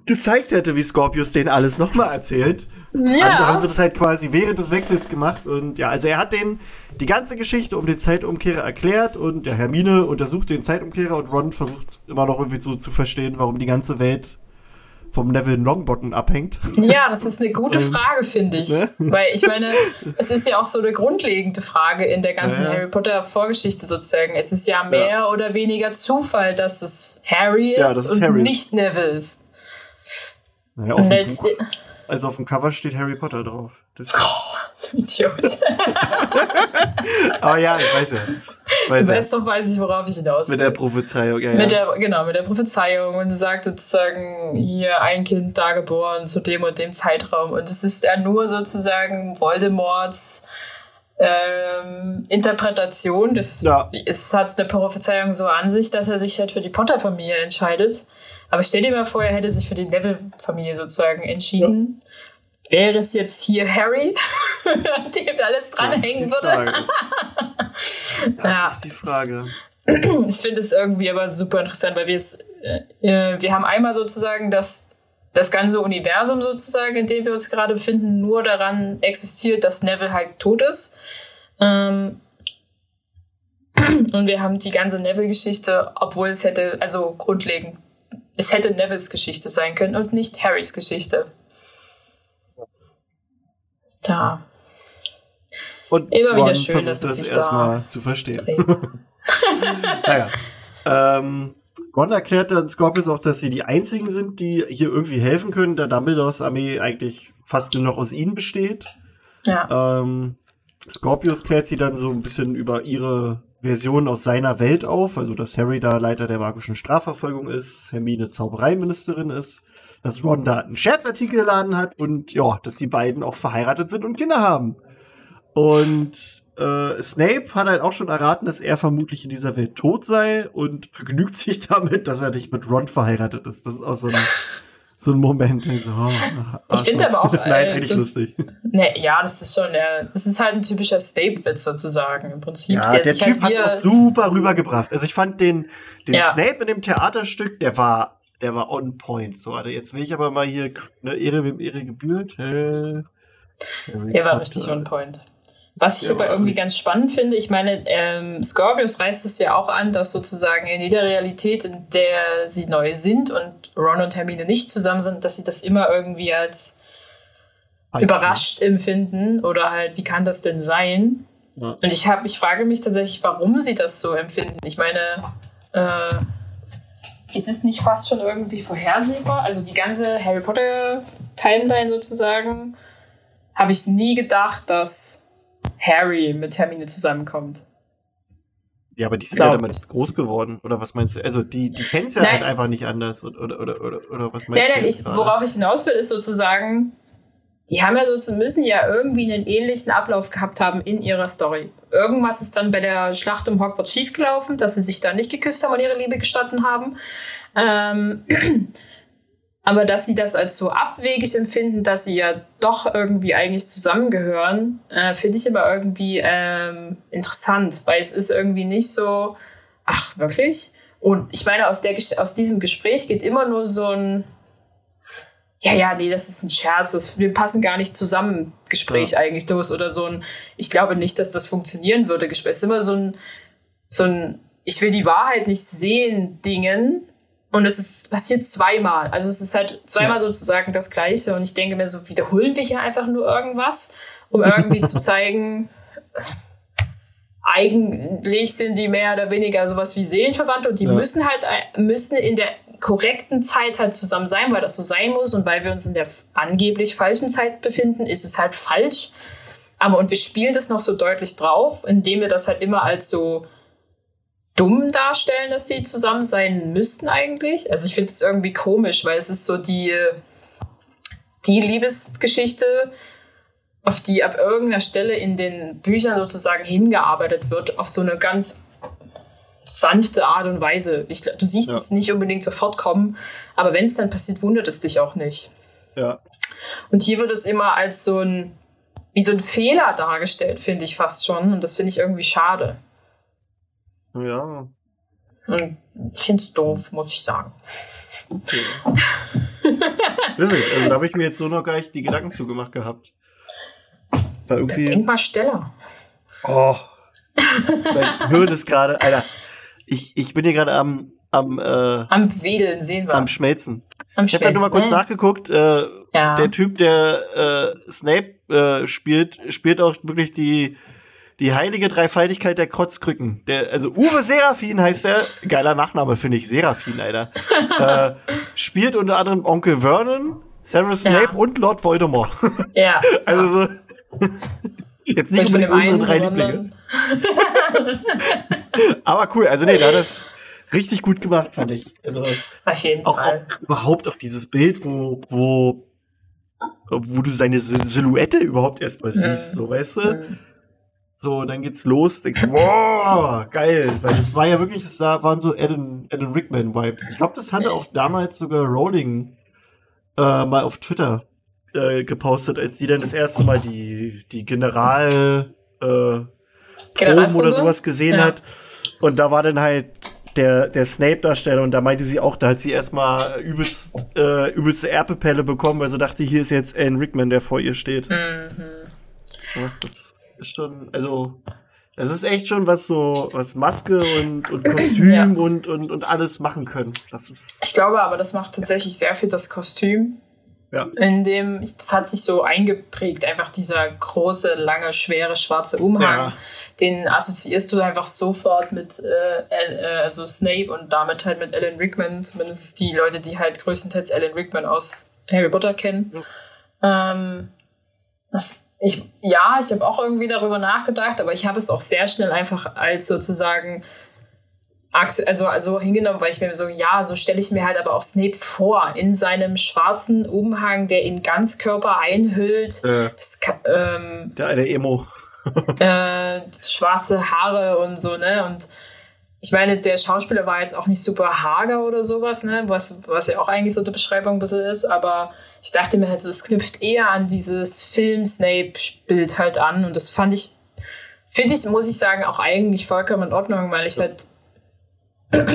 gezeigt hätte, wie Scorpius den alles nochmal erzählt. Ja. Haben, haben sie das halt quasi während des Wechsels gemacht. Und ja, also er hat den die ganze Geschichte um den Zeitumkehrer erklärt und der Hermine untersucht den Zeitumkehrer und Ron versucht immer noch irgendwie so zu verstehen, warum die ganze Welt vom Neville Longbottom abhängt. Ja, das ist eine gute ähm, Frage, finde ich. Ne? Weil ich meine, es ist ja auch so eine grundlegende Frage in der ganzen ja, ja. Harry Potter Vorgeschichte sozusagen. Es ist ja mehr ja. oder weniger Zufall, dass es Harry ist, und Harry nicht Neville ist. Naja, auf dem Buch, also auf dem Cover steht Harry Potter drauf. Das oh, Idiot. Aber ja, ich weiß ja. Weiß doch, weiß ich, worauf ich hinaus will. Mit der Prophezeiung, ja, mit Der, genau, mit der Prophezeiung. Und sie sagt sozusagen, hier ein Kind da geboren zu dem und dem Zeitraum. Und es ist ja nur sozusagen Voldemorts ähm, Interpretation. Das ja. es hat eine Prophezeiung so an sich, dass er sich halt für die Potter-Familie entscheidet. Aber stell dir mal vor, er hätte sich für die Neville-Familie sozusagen entschieden. Ja. Wäre es jetzt hier Harry, an dem alles dranhängen würde? das ja. ist die Frage. Ich finde es irgendwie aber super interessant, weil wir es, äh, äh, wir haben einmal sozusagen das, das ganze Universum sozusagen, in dem wir uns gerade befinden, nur daran existiert, dass Neville halt tot ist. Ähm, und wir haben die ganze Neville-Geschichte, obwohl es hätte, also grundlegend es hätte Nevilles Geschichte sein können und nicht Harrys Geschichte. Da. Und Immer wieder schön, dass es das erstmal da zu verstehen. naja. Ähm, Ron erklärt dann Scorpius auch, dass sie die einzigen sind, die hier irgendwie helfen können, da Dumbledores Armee eigentlich fast nur noch aus ihnen besteht. Ja. Ähm, Scorpius klärt sie dann so ein bisschen über ihre Version aus seiner Welt auf, also dass Harry da Leiter der magischen Strafverfolgung ist, Hermine Zaubereiministerin ist, dass Ron da einen Scherzartikel geladen hat und ja, dass die beiden auch verheiratet sind und Kinder haben. Und äh, Snape hat halt auch schon erraten, dass er vermutlich in dieser Welt tot sei und begnügt sich damit, dass er nicht mit Ron verheiratet ist. Das ist auch so ein, so ein Moment. So, oh, ich finde aber auch. Nein, äh, eigentlich das- lustig. Nee, ja, das ist schon, äh, das ist halt ein typischer Snape-Witz sozusagen im Prinzip. Ja, der sich Typ halt hat's auch hier- super rübergebracht. Also ich fand den, den Ja. Snape in dem Theaterstück, der war, der war on point. So, warte, jetzt will ich aber mal hier ne, Ehre wem Ehre gebührt. Äh, Der war richtig on point. Was ich Der aber irgendwie ganz spannend finde, ich meine, ähm, Scorpius reißt es ja auch an, dass sozusagen in jeder Realität, in der sie neu sind und Ron und Hermine nicht zusammen sind, dass sie das immer irgendwie als Falsch, überrascht empfinden oder halt, wie kann das denn sein? Ja. Und ich habe, ich frage mich tatsächlich, warum sie das so empfinden. Ich meine, äh, ist es nicht fast schon irgendwie vorhersehbar? Also die ganze Harry Potter Timeline sozusagen, habe ich nie gedacht, dass Harry mit Hermine zusammenkommt. Ja, aber die sind ja damit groß geworden. Oder was meinst du? Also die, die kennen's ja Nein. halt einfach nicht anders. Oder, oder, oder, oder, oder was Nein, meinst nein, du? ich, jetzt gerade? worauf ich hinaus will, ist sozusagen, die haben ja so, müssen ja irgendwie einen ähnlichen Ablauf gehabt haben in ihrer Story. Irgendwas ist dann bei der Schlacht um Hogwarts schiefgelaufen, dass sie sich da nicht geküsst haben und ihre Liebe gestanden haben. Ähm, aber dass sie das als so abwegig empfinden, dass sie ja doch irgendwie eigentlich zusammengehören, äh, finde ich aber irgendwie ähm, interessant, weil es ist irgendwie nicht so, ach, wirklich? Und ich meine, aus, der, aus diesem Gespräch geht immer nur so ein, ja, ja, nee, das ist ein Scherz, das, wir passen gar nicht zusammen, Gespräch eigentlich los oder so ein, ich glaube nicht, dass das funktionieren würde, Gespräch. Es ist immer so ein, so ein, ich will die Wahrheit nicht sehen, Dingen. Und es ist passiert zweimal. Also es ist halt zweimal Ja. sozusagen das Gleiche. Und ich denke mir so, wiederholen wir hier einfach nur irgendwas, um irgendwie zu zeigen, eigentlich sind die mehr oder weniger sowas wie Seelenverwandte und die Ja. müssen halt äh, müssen in der korrekten Zeit halt zusammen sein, weil das so sein muss und weil wir uns in der angeblich falschen Zeit befinden, ist es halt falsch. Aber und wir spielen das noch so deutlich drauf, indem wir das halt immer als so dumm darstellen, dass sie zusammen sein müssten eigentlich. Also ich finde es irgendwie komisch, weil es ist so die, die Liebesgeschichte, auf die ab irgendeiner Stelle in den Büchern sozusagen hingearbeitet wird, auf so eine ganz sanfte Art und Weise. Ich, du siehst Ja. es nicht unbedingt sofort kommen, aber wenn es dann passiert, wundert es dich auch nicht. Ja. Und hier wird es immer als so ein, wie so ein Fehler dargestellt, finde ich fast schon. Und das finde ich irgendwie schade. Ja. Ich finde es doof, muss ich sagen. Okay. Wissen, also da habe ich mir jetzt so noch gar nicht die Gedanken zugemacht gehabt. War irgendwie. Denk mal Steller. Oh. Mein Hirn ist gerade, Alter. Ich, ich bin hier gerade am, am, äh, Am Wedeln sehen wir. am Schmelzen. Am Ich habe halt nur mal kurz Schwänzen, nachgeguckt. Äh, ne? Ja. Der Typ, der äh, Snape äh, spielt, spielt auch wirklich die, die heilige Dreifaltigkeit der Krotzkrücken. Der, also Uwe Serafin heißt er. Geiler Nachname, finde ich. Serafin, Alter. äh, spielt unter anderem Onkel Vernon, Severus Ja. Snape und Lord Voldemort. Ja. also so. Jetzt nicht Nicht von unbedingt dem unsere einen, drei Lieblinge. Aber cool. Also nee, da hat das richtig gut gemacht, fand ich. Also Auf jeden auch, Fall. auch überhaupt auch dieses Bild, wo, wo, wo du seine Sil- Silhouette überhaupt erstmal siehst, so weißt du? Mhm. So, dann geht's los, denkst du, wow, geil, weil das war ja wirklich, das waren so Alan, Alan Rickman-Vibes. Ich glaube, das hatte auch damals sogar Rowling äh, mal auf Twitter äh, gepostet, als die dann das erste Mal die, die General äh, Proben oder sowas gesehen Ja. hat. Und da war dann halt der, der Snape-Darsteller und da meinte sie auch, da hat sie erstmal übelst, äh, übelste Erbepelle bekommen, weil sie dachte, hier ist jetzt Alan Rickman, der vor ihr steht. Mhm. Ja, das schon, also, das ist echt schon was so, was Maske und, und Kostüm Ja. und, und, und alles machen können. Das ist, Ich glaube aber, das macht tatsächlich sehr viel das Kostüm. Ja. In dem, das hat sich so eingeprägt, einfach dieser große, lange, schwere, schwarze Umhang. Ja. Den assoziierst du einfach sofort mit äh, äh, also Snape und damit halt mit Alan Rickman, zumindest die Leute, die halt größtenteils Alan Rickman aus Harry Potter kennen. Ähm, das, ich, ja, ich habe auch irgendwie darüber nachgedacht, aber ich habe es auch sehr schnell einfach als sozusagen also, also hingenommen, weil ich mir so, ja, so stelle ich mir halt aber auch Snape vor, in seinem schwarzen Umhang, der ihn ganz Körper einhüllt. Äh, Das, ka- ähm, der eine Emo. äh, schwarze Haare und so, ne? Und ich meine, der Schauspieler war jetzt auch nicht super hager oder sowas, ne? Was, was ja auch eigentlich so die Beschreibung ein bisschen ist, aber ich dachte mir halt so, es knüpft eher an dieses Film-Snape-Bild halt an und das fand ich, finde ich, muss ich sagen, auch eigentlich vollkommen in Ordnung, weil ich halt,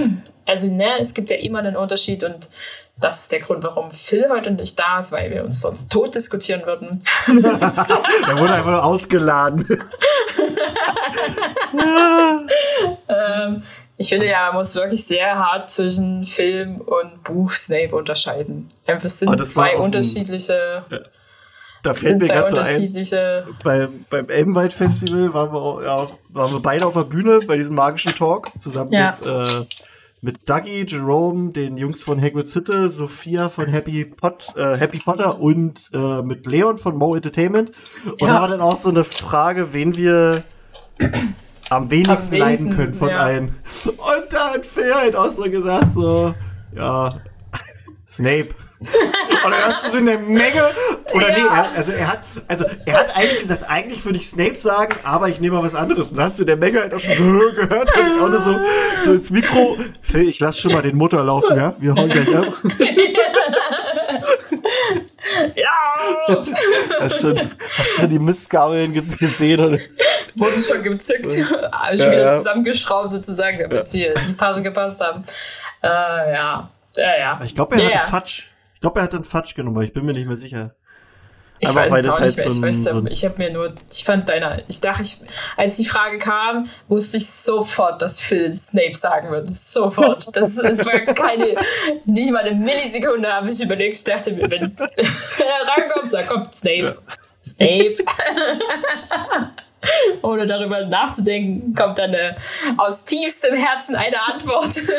also, ne, es gibt ja immer einen Unterschied und das ist der Grund, warum Phil heute nicht da ist, weil wir uns sonst tot diskutieren würden. Der wurde einfach nur ausgeladen. Ähm, ich finde ja, man muss wirklich sehr hart zwischen Film und Buch Snape unterscheiden. Einfach es sind Oh, zwei unterschiedliche, Da es fällt mir gerade nur ein, beim, beim Elbenwald Festival waren wir, auch, ja, waren wir beide auf der Bühne bei diesem magischen Talk zusammen Ja. mit, äh, mit Dougie, Jerome, den Jungs von Hagrid's Hütte, Sophia von Happy, Pot, äh, Happy Potter und äh, mit Leon von Mo Entertainment. Und Ja. da war dann auch so eine Frage, wen wir am wenigsten, Am leiden können von ja. allen. Und da hat Phil halt auch so gesagt, so, ja, Snape. Dann hast du so in der Menge, oder Ja. nee, er, also er hat, also er hat eigentlich gesagt, eigentlich würde ich Snape sagen, aber ich nehme mal was anderes. Und dann hast du in der Menge halt auch schon so gehört, und ich auch nur so, so ins Mikro, Phil, ich lass schon mal den Motor laufen, ja, wir hauen gleich ab. Ja! Hast schon, hast schon die Mistgabeln ge- gesehen, oder? Wurden schon gezückt, schon Ja, wieder ja. zusammengeschraubt sozusagen, damit sie in die Tasche gepasst haben. Äh, ja. Ja, ja. Ich glaube, er Ja, hatte ja. Fatsch. Ich glaube, er hat einen Fatsch genommen, aber ich bin mir nicht mehr sicher. Ich weiß weil das auch halt nicht mehr. so ich ein- weiß, so ich habe mir nur, ich fand deiner, ich dachte, ich, als die Frage kam, wusste ich sofort, dass Phil Snape sagen würde. Sofort. Das, das war keine, nicht mal eine Millisekunde habe ich überlegt. Ich dachte mir, wenn, wenn er rankommt, sagt, kommt Snape. Snape. Ohne darüber nachzudenken, kommt dann eine, aus tiefstem Herzen eine Antwort.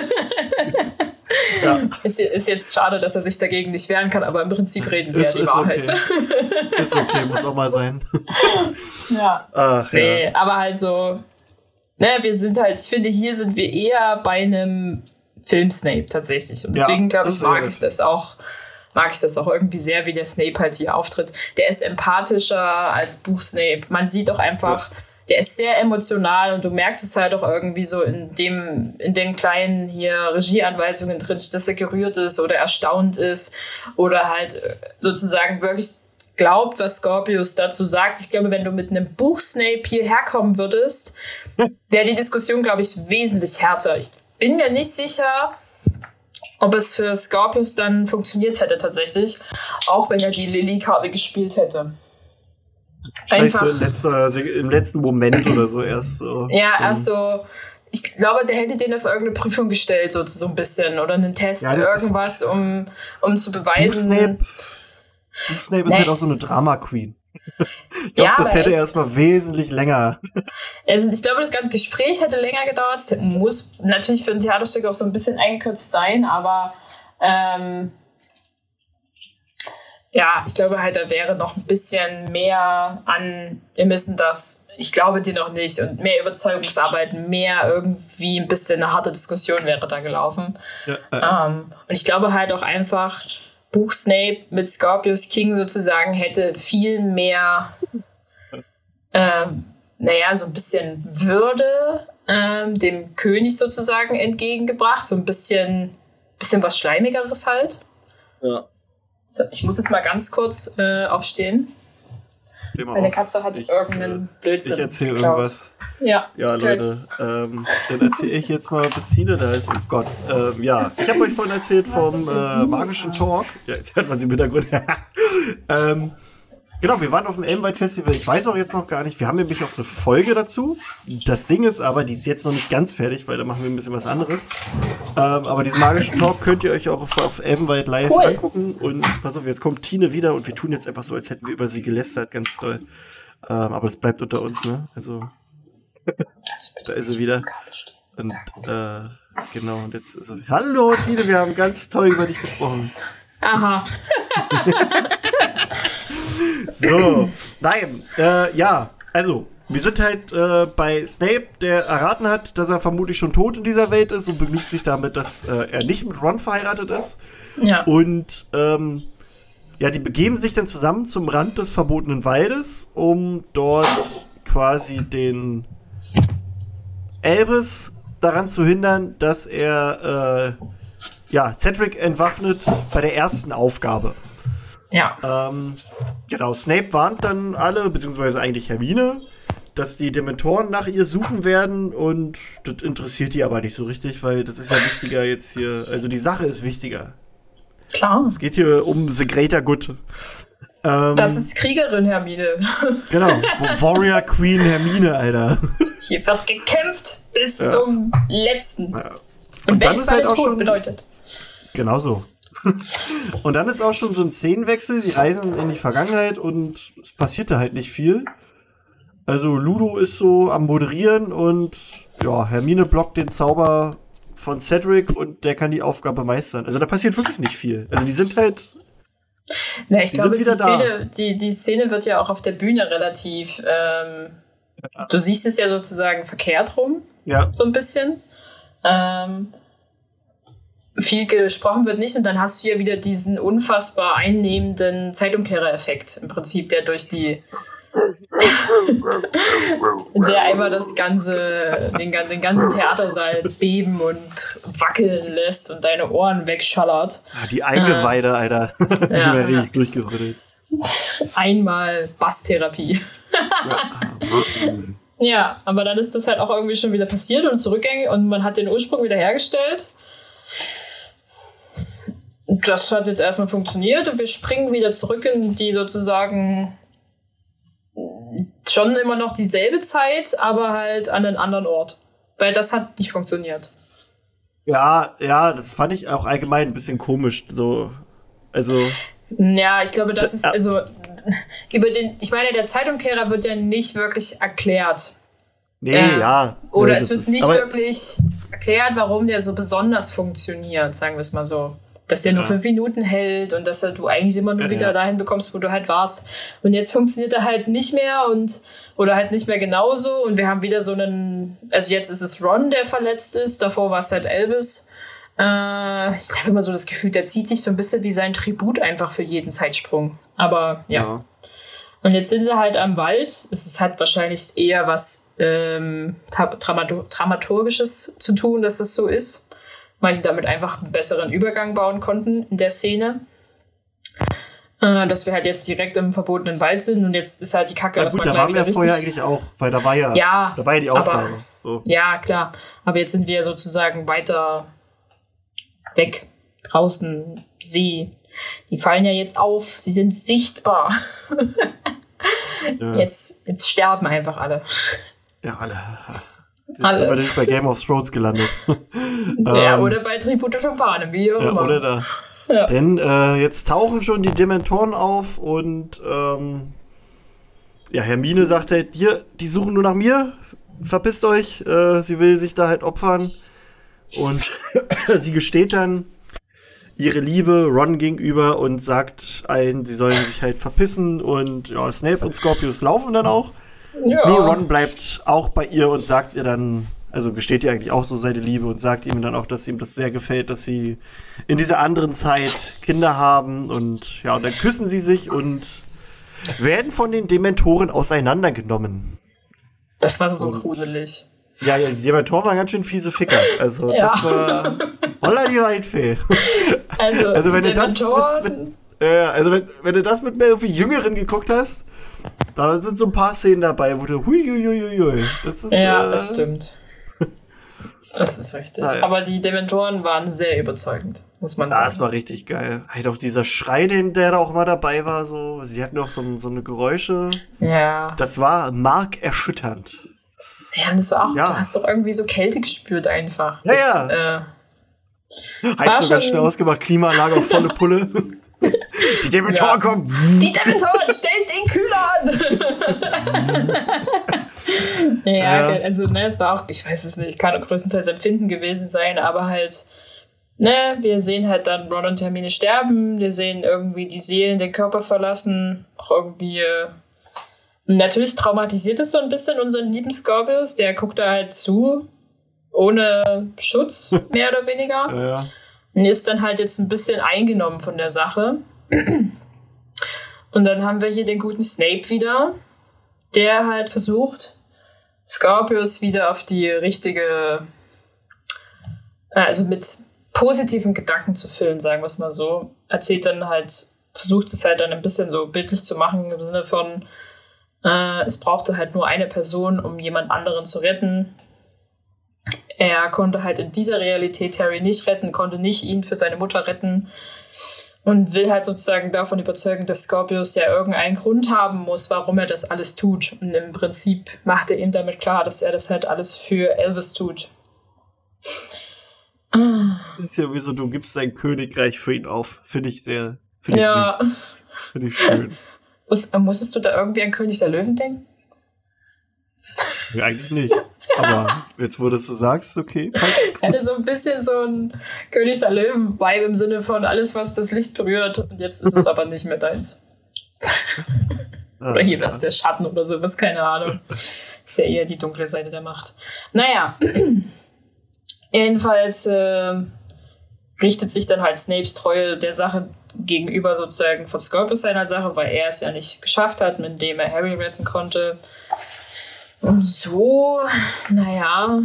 Ja, ist, ist jetzt schade, dass er sich dagegen nicht wehren kann, aber im Prinzip reden wir ist, ja die ist Wahrheit. okay. Ist okay, muss auch mal sein. Ja. Ach, Nee, ja. aber halt so, ne, wir sind halt, ich finde, hier sind wir eher bei einem Film Snape tatsächlich. Und Ja, deswegen, glaube das ich, mag ich das auch, mag ich das auch irgendwie sehr, wie der Snape halt hier auftritt. Der ist empathischer als Buch Snape. Man sieht auch einfach, der ist sehr emotional und du merkst es halt auch irgendwie so in dem, in den kleinen hier Regieanweisungen drin, dass er gerührt ist oder erstaunt ist oder halt äh, sozusagen wirklich glaubt, was Scorpius dazu sagt. Ich glaube, wenn du mit einem Buch Snape hierher kommen würdest, wäre die Diskussion, glaube ich, wesentlich härter. Ich bin mir nicht sicher, ob es für Scorpius dann funktioniert hätte tatsächlich, auch wenn er die Lily-Karte gespielt hätte. Vielleicht so Einfach- letzter, im letzten Moment oder so erst so. Ja, erst so. Ich glaube, der hätte den auf irgendeine Prüfung gestellt, so, so ein bisschen. Oder einen Test, Ja, irgendwas, um, um zu beweisen. Snape, Snape ist Nee. halt auch so eine Drama Queen. Ich glaube, Ja, das aber hätte erstmal wesentlich länger. Also ich glaube, das ganze Gespräch hätte länger gedauert. Es muss natürlich für ein Theaterstück auch so ein bisschen eingekürzt sein, aber ähm, ja, ich glaube halt, da wäre noch ein bisschen mehr an, wir müssen das, ich glaube dir noch nicht, und mehr Überzeugungsarbeit, mehr irgendwie ein bisschen eine harte Diskussion wäre da gelaufen. Ja, äh, Ähm, und ich glaube halt auch einfach, Buch Snape mit Scorpius King sozusagen hätte viel mehr, ähm, naja, so ein bisschen Würde ähm, dem König sozusagen entgegengebracht. So ein bisschen, bisschen was Schleimigeres halt. ja. So, ich muss jetzt mal ganz kurz äh, aufstehen. Meine auf. Katze hat Ich, irgendeinen Blödsinn. Ich erzähle irgendwas. Ja, Ja. Leute, ähm, dann erzähle ich jetzt mal, bis Tine da ist. Oh Gott. Ähm, ja, ich habe euch vorhin erzählt vom äh, magischen Talk. Ja, jetzt hört man sie im Hintergrund. ähm, Genau, wir waren auf dem Elmwald Festival. Ich weiß auch jetzt noch gar nicht. Wir haben nämlich auch eine Folge dazu. Das Ding ist aber, die ist jetzt noch nicht ganz fertig, weil da machen wir ein bisschen was anderes. Ähm, aber diesen magischen Talk könnt ihr euch auch auf, auf Elmwald live Cool. angucken. Und pass auf, jetzt kommt Tine wieder und wir tun jetzt einfach so, als hätten wir über sie gelästert. Ganz toll. Ähm, aber das bleibt unter uns, ne? Also, da ist sie wieder. Und, äh, genau, und jetzt ist sie. Hallo, Tine, wir haben ganz toll über dich gesprochen. Aha. So, nein, äh, ja, also, wir sind halt äh, bei Snape, der erraten hat, dass er vermutlich schon tot in dieser Welt ist und begnügt sich damit, dass äh, er nicht mit Ron verheiratet ist. Ja. Und ähm, ja, die begeben sich dann zusammen zum Rand des verbotenen Waldes, um dort quasi den Elvis daran zu hindern, dass er äh, ja, Cedric entwaffnet bei der ersten Aufgabe. Ja. Ähm, genau, Snape warnt dann alle, beziehungsweise eigentlich Hermine, dass die Dementoren nach ihr suchen werden und das interessiert die aber nicht so richtig, weil das ist ja wichtiger jetzt hier, also die Sache ist wichtiger. Klar. Es geht hier um The Greater Good. Ähm, Das ist Kriegerin, Hermine. genau, Warrior Queen Hermine, Alter. Hier wird gekämpft bis Ja. zum letzten. Ja. Und, Und dann ist halt auch Tod schon- bedeutet. Genau so. und dann ist auch schon so ein Szenenwechsel, sie reisen in die Vergangenheit und es passierte halt nicht viel. Also Ludo ist so am Moderieren und ja, Hermine blockt den Zauber von Cedric und der kann die Aufgabe meistern. Also da passiert wirklich nicht viel. Also die sind halt, Na, ich Die glaube, die. Szene, die, die Szene wird ja auch auf der Bühne relativ. Ähm, Du siehst es ja sozusagen verkehrt rum, ja, so ein bisschen. Ähm, viel gesprochen wird nicht und dann hast du ja wieder diesen unfassbar einnehmenden Zeitumkehrer-Effekt im Prinzip, der durch die der einmal das ganze, den, den ganzen Theatersaal beben und wackeln lässt und deine Ohren wegschallert. Ah, die Eingeweide, Alter. die Ja, werden ja. richtig durchgerüttelt. Einmal Basstherapie. Ja, aber dann ist das halt auch irgendwie schon wieder passiert und zurückgängig und man hat den Ursprung wieder hergestellt. Das hat jetzt erstmal funktioniert und wir springen wieder zurück in die sozusagen schon immer noch dieselbe Zeit, aber halt an einen anderen Ort. Weil das hat nicht funktioniert. Ja, ja, das fand ich auch allgemein ein bisschen komisch. So, also, Ja, ich glaube, das Da- ist also über den, ich meine, der Zeitumkehrer wird ja nicht wirklich erklärt. nee, Ja. ja. Oder Nee, es wird nicht wirklich erklärt, warum der so besonders funktioniert, sagen wir es mal so. Dass der nur Ja. fünf Minuten hält und dass er- du eigentlich immer nur Ja, wieder ja. dahin bekommst, wo du halt warst. Und jetzt funktioniert er halt nicht mehr und oder halt nicht mehr genauso. Und wir haben wieder so einen, also jetzt ist es Ron, der verletzt ist, davor war es halt Elvis. Äh, ich habe immer so das Gefühl, der zieht sich so ein bisschen wie sein Tribut einfach für jeden Zeitsprung. Aber ja. Und jetzt sind sie halt am Wald. Es halt wahrscheinlich eher was ähm, Dramaturgisches zu tun, dass das so ist. Weil sie damit einfach einen besseren Übergang bauen konnten in der Szene. Äh, dass wir halt jetzt direkt im verbotenen Wald sind und jetzt ist halt die Kacke, Ja, gut, da waren wir wieder vorher eigentlich auch, weil da war ja, Ja, da war ja die aber- Aufgabe. So. Ja, klar. Aber jetzt sind wir sozusagen weiter weg. Draußen, See. Die fallen ja jetzt auf. Sie sind sichtbar. Ja, Jetzt, jetzt sterben einfach alle. ja alle. Jetzt Alle. sind wir nämlich bei Game of Thrones gelandet. ja, Ähm, oder bei Tribute von Panem, wie auch Ja, immer. oder da. Ja. Denn äh, jetzt tauchen schon die Dementoren auf und ähm, ja, Hermine sagt halt, hier, die suchen nur nach mir, verpisst euch. Äh, sie will sich da halt opfern. Und sie gesteht dann ihre Liebe Ron gegenüber und sagt allen, sie sollen sich halt verpissen. Und ja, Snape und Scorpius laufen dann auch. Ja. Nur Ron bleibt auch bei ihr und sagt ihr dann, also gesteht ihr eigentlich auch so seine Liebe und sagt ihm dann auch, dass ihm das sehr gefällt, dass sie in dieser anderen Zeit Kinder haben und ja, und dann küssen sie sich und werden von den Dementoren auseinandergenommen. Das war so Und- gruselig. Ja, ja, die Dementoren waren ganz schön fiese Ficker. Also Ja. das war holla die Waldfee. Also, Also wenn du das Dementoren- mit, mit, äh, also wenn, wenn du das mit mehr irgendwie Jüngeren geguckt hast, da sind so ein paar Szenen dabei, wo du hui, hui, hui, hui, hui. Das ist ja, äh, das stimmt. Das ist richtig. Naja. Aber die Dementoren waren sehr überzeugend, muss man Ja, sagen. das war richtig geil. Halt auch dieser Schrei, den der da auch mal dabei war, so. Sie hatten auch so, so eine Geräusche. ja. Das war markerschütternd. Ja, das war auch, Ja. du hast doch irgendwie so Kälte gespürt einfach. Ja, das, ja. Äh, Heizung ganz schnell ausgemacht, Klimaanlage auf volle Pulle. Die Dementoren Ja. kommen. die Dementoren, stellt den Kühler an! ja, Ja. also, ne, es war auch, ich weiß es nicht, kann auch größtenteils Empfinden gewesen sein, aber halt, ne, wir sehen halt dann Ron und Hermine sterben, wir sehen irgendwie die Seelen den Körper verlassen, auch irgendwie, äh, natürlich traumatisiert es so ein bisschen unseren lieben Scorpius, der guckt da halt zu, ohne Schutz, mehr oder weniger. Ja, Und ist dann halt jetzt ein bisschen eingenommen von der Sache. Und dann haben wir hier den guten Snape wieder, der halt versucht, Scorpius wieder auf die richtige, äh, also mit positiven Gedanken zu füllen, sagen wir es mal so. Erzählt dann halt, versucht es halt dann ein bisschen so bildlich zu machen, im Sinne von, äh, es brauchte halt nur eine Person, um jemand anderen zu retten. Er konnte halt in dieser Realität Harry nicht retten, konnte nicht ihn für seine Mutter retten und will halt sozusagen davon überzeugen, dass Scorpius ja irgendeinen Grund haben muss, warum er das alles tut. Und im Prinzip macht er ihm damit klar, dass er das halt alles für Elvis tut. Ah, ist ja wie so, du gibst dein Königreich für ihn auf. Finde ich sehr, finde ich Ja, süß. Finde ich schön. Muss, musstest du da irgendwie an König der Löwen denken? Eigentlich nicht. Aber jetzt, wo du es so sagst, okay, passt. Ich hatte so ein bisschen so ein König der Löwen-Vibe im Sinne von alles, was das Licht berührt. Und jetzt ist es aber nicht mehr deins. Ah, Oder hier ja. was der Schatten oder sowas, keine Ahnung. Ist ja eher die dunkle Seite der Macht. Naja. Jedenfalls äh, richtet sich dann halt Snapes Treue der Sache gegenüber sozusagen von Scorpius seiner Sache, weil er es ja nicht geschafft hat, indem er Harry retten konnte. Und so, naja,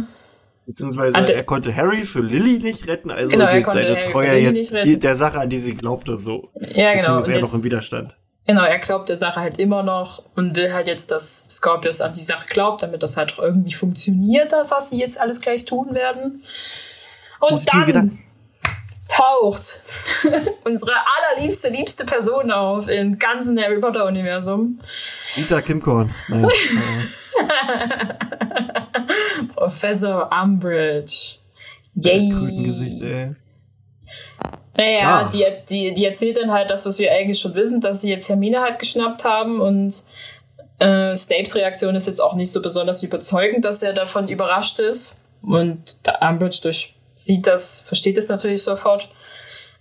Beziehungsweise Ante- er konnte Harry für Lilly nicht retten, also Genau, er konnte seine Harry Treue jetzt der Sache, an die sie glaubte, so. ja Deswegen genau. ist Und er noch im Widerstand. genau, er glaubt der Sache halt immer noch und will halt jetzt, dass Scorpius an die Sache glaubt, damit das halt auch irgendwie funktioniert, das, was sie jetzt alles gleich tun werden. Und Positive dann Gedanken. taucht unsere allerliebste, liebste Person auf im ganzen Harry Potter-Universum. Rita Kimkorn. Nein. Professor Umbridge. Yay. Krötengesicht, ey. Naja, Ja. die, die, die erzählt dann halt das, was wir eigentlich schon wissen, dass sie jetzt Hermine halt geschnappt haben und äh, Snapes Reaktion ist jetzt auch nicht so besonders überzeugend, dass er davon überrascht ist. Und Umbridge durch sieht das, versteht das natürlich sofort.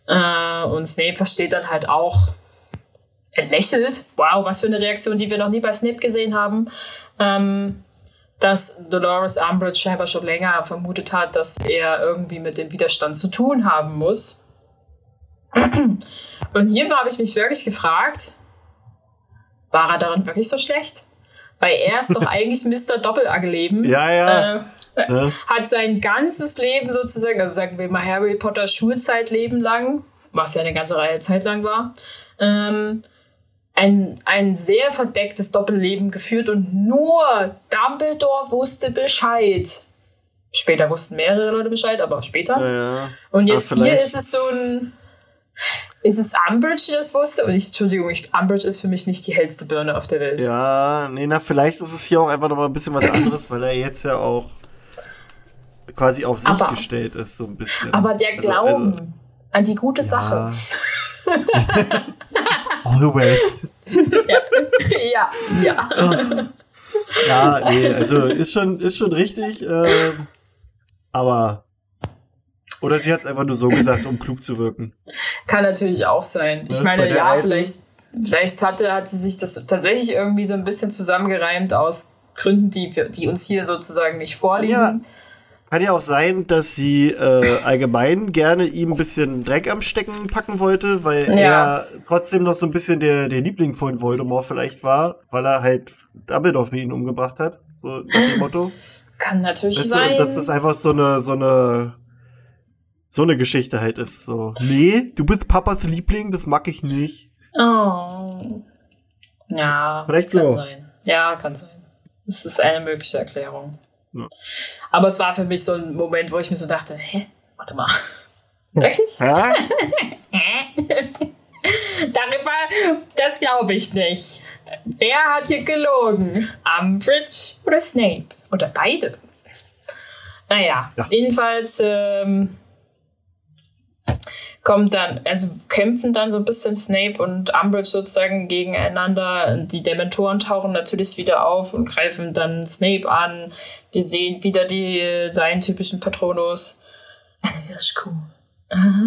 Äh, und Snape versteht dann halt auch, er lächelt. Wow, was für eine Reaktion, die wir noch nie bei Snape gesehen haben. Ähm, dass Dolores Umbridge scheinbar schon länger vermutet hat, dass er irgendwie mit dem Widerstand zu tun haben muss. Und hier habe ich mich wirklich gefragt, war er darin wirklich so schlecht? Weil er ist doch eigentlich Mr. Doppelagleben. Ja, ja. Äh, ne? hat sein ganzes Leben sozusagen, also sagen wir mal Harry Potter Schulzeitleben lang, was ja eine ganze Reihe Zeit lang war, ähm, ein, ein sehr verdecktes Doppelleben geführt und nur Dumbledore wusste Bescheid. Später wussten mehrere Leute Bescheid, aber später. Ja, ja. Und Aber jetzt hier vielleicht- ist es so ein. Ist es Umbridge, die das wusste? Und ich, Entschuldigung, ich, Umbridge ist für mich nicht die hellste Birne auf der Welt. Ja, nee, na, vielleicht ist es hier auch einfach nochmal ein bisschen was anderes, weil er jetzt ja auch quasi auf sich Aber- gestellt ist, so ein bisschen. Aber der Also- Glauben also, an die gute Sache. ja. Always. ja, ja. Ja, nee, also ist schon, ist schon richtig, ähm, aber. Oder sie hat es einfach nur so gesagt, um klug zu wirken. Kann natürlich auch sein. Ich Ne, meine, bei der ja, alten- vielleicht, vielleicht hatte, hat sie sich das tatsächlich irgendwie so ein bisschen zusammengereimt aus Gründen, die, wir- die uns hier sozusagen nicht vorliegen. Ja. Kann ja auch sein, dass sie äh, allgemein gerne ihm ein bisschen Dreck am Stecken packen wollte, weil Ja. er trotzdem noch so ein bisschen der, der Liebling von Voldemort vielleicht war, weil er halt Dumbledore für ihn umgebracht hat. So nach dem Motto. Kann natürlich Weißt sein. du, dass das einfach so eine, so eine, so eine Geschichte halt ist. So, nee, du bist Papas Liebling, das mag ich nicht. oh. Ja, Vielleicht kann so. sein. Ja, kann sein. Das ist eine mögliche Erklärung. Ja. Aber es war für mich so ein Moment, wo ich mir so dachte, hä, warte mal. Wirklich? Darüber, das glaube ich nicht. Wer hat hier gelogen? Umbridge oder Snape? Oder beide? Naja, ja. jedenfalls ähm, kommt dann, also kämpfen dann so ein bisschen Snape und Umbridge sozusagen gegeneinander. Die Dementoren tauchen natürlich wieder auf und greifen dann Snape an. Wir sehen wieder die, seinen typischen Patronus. Eine Hirschkuh.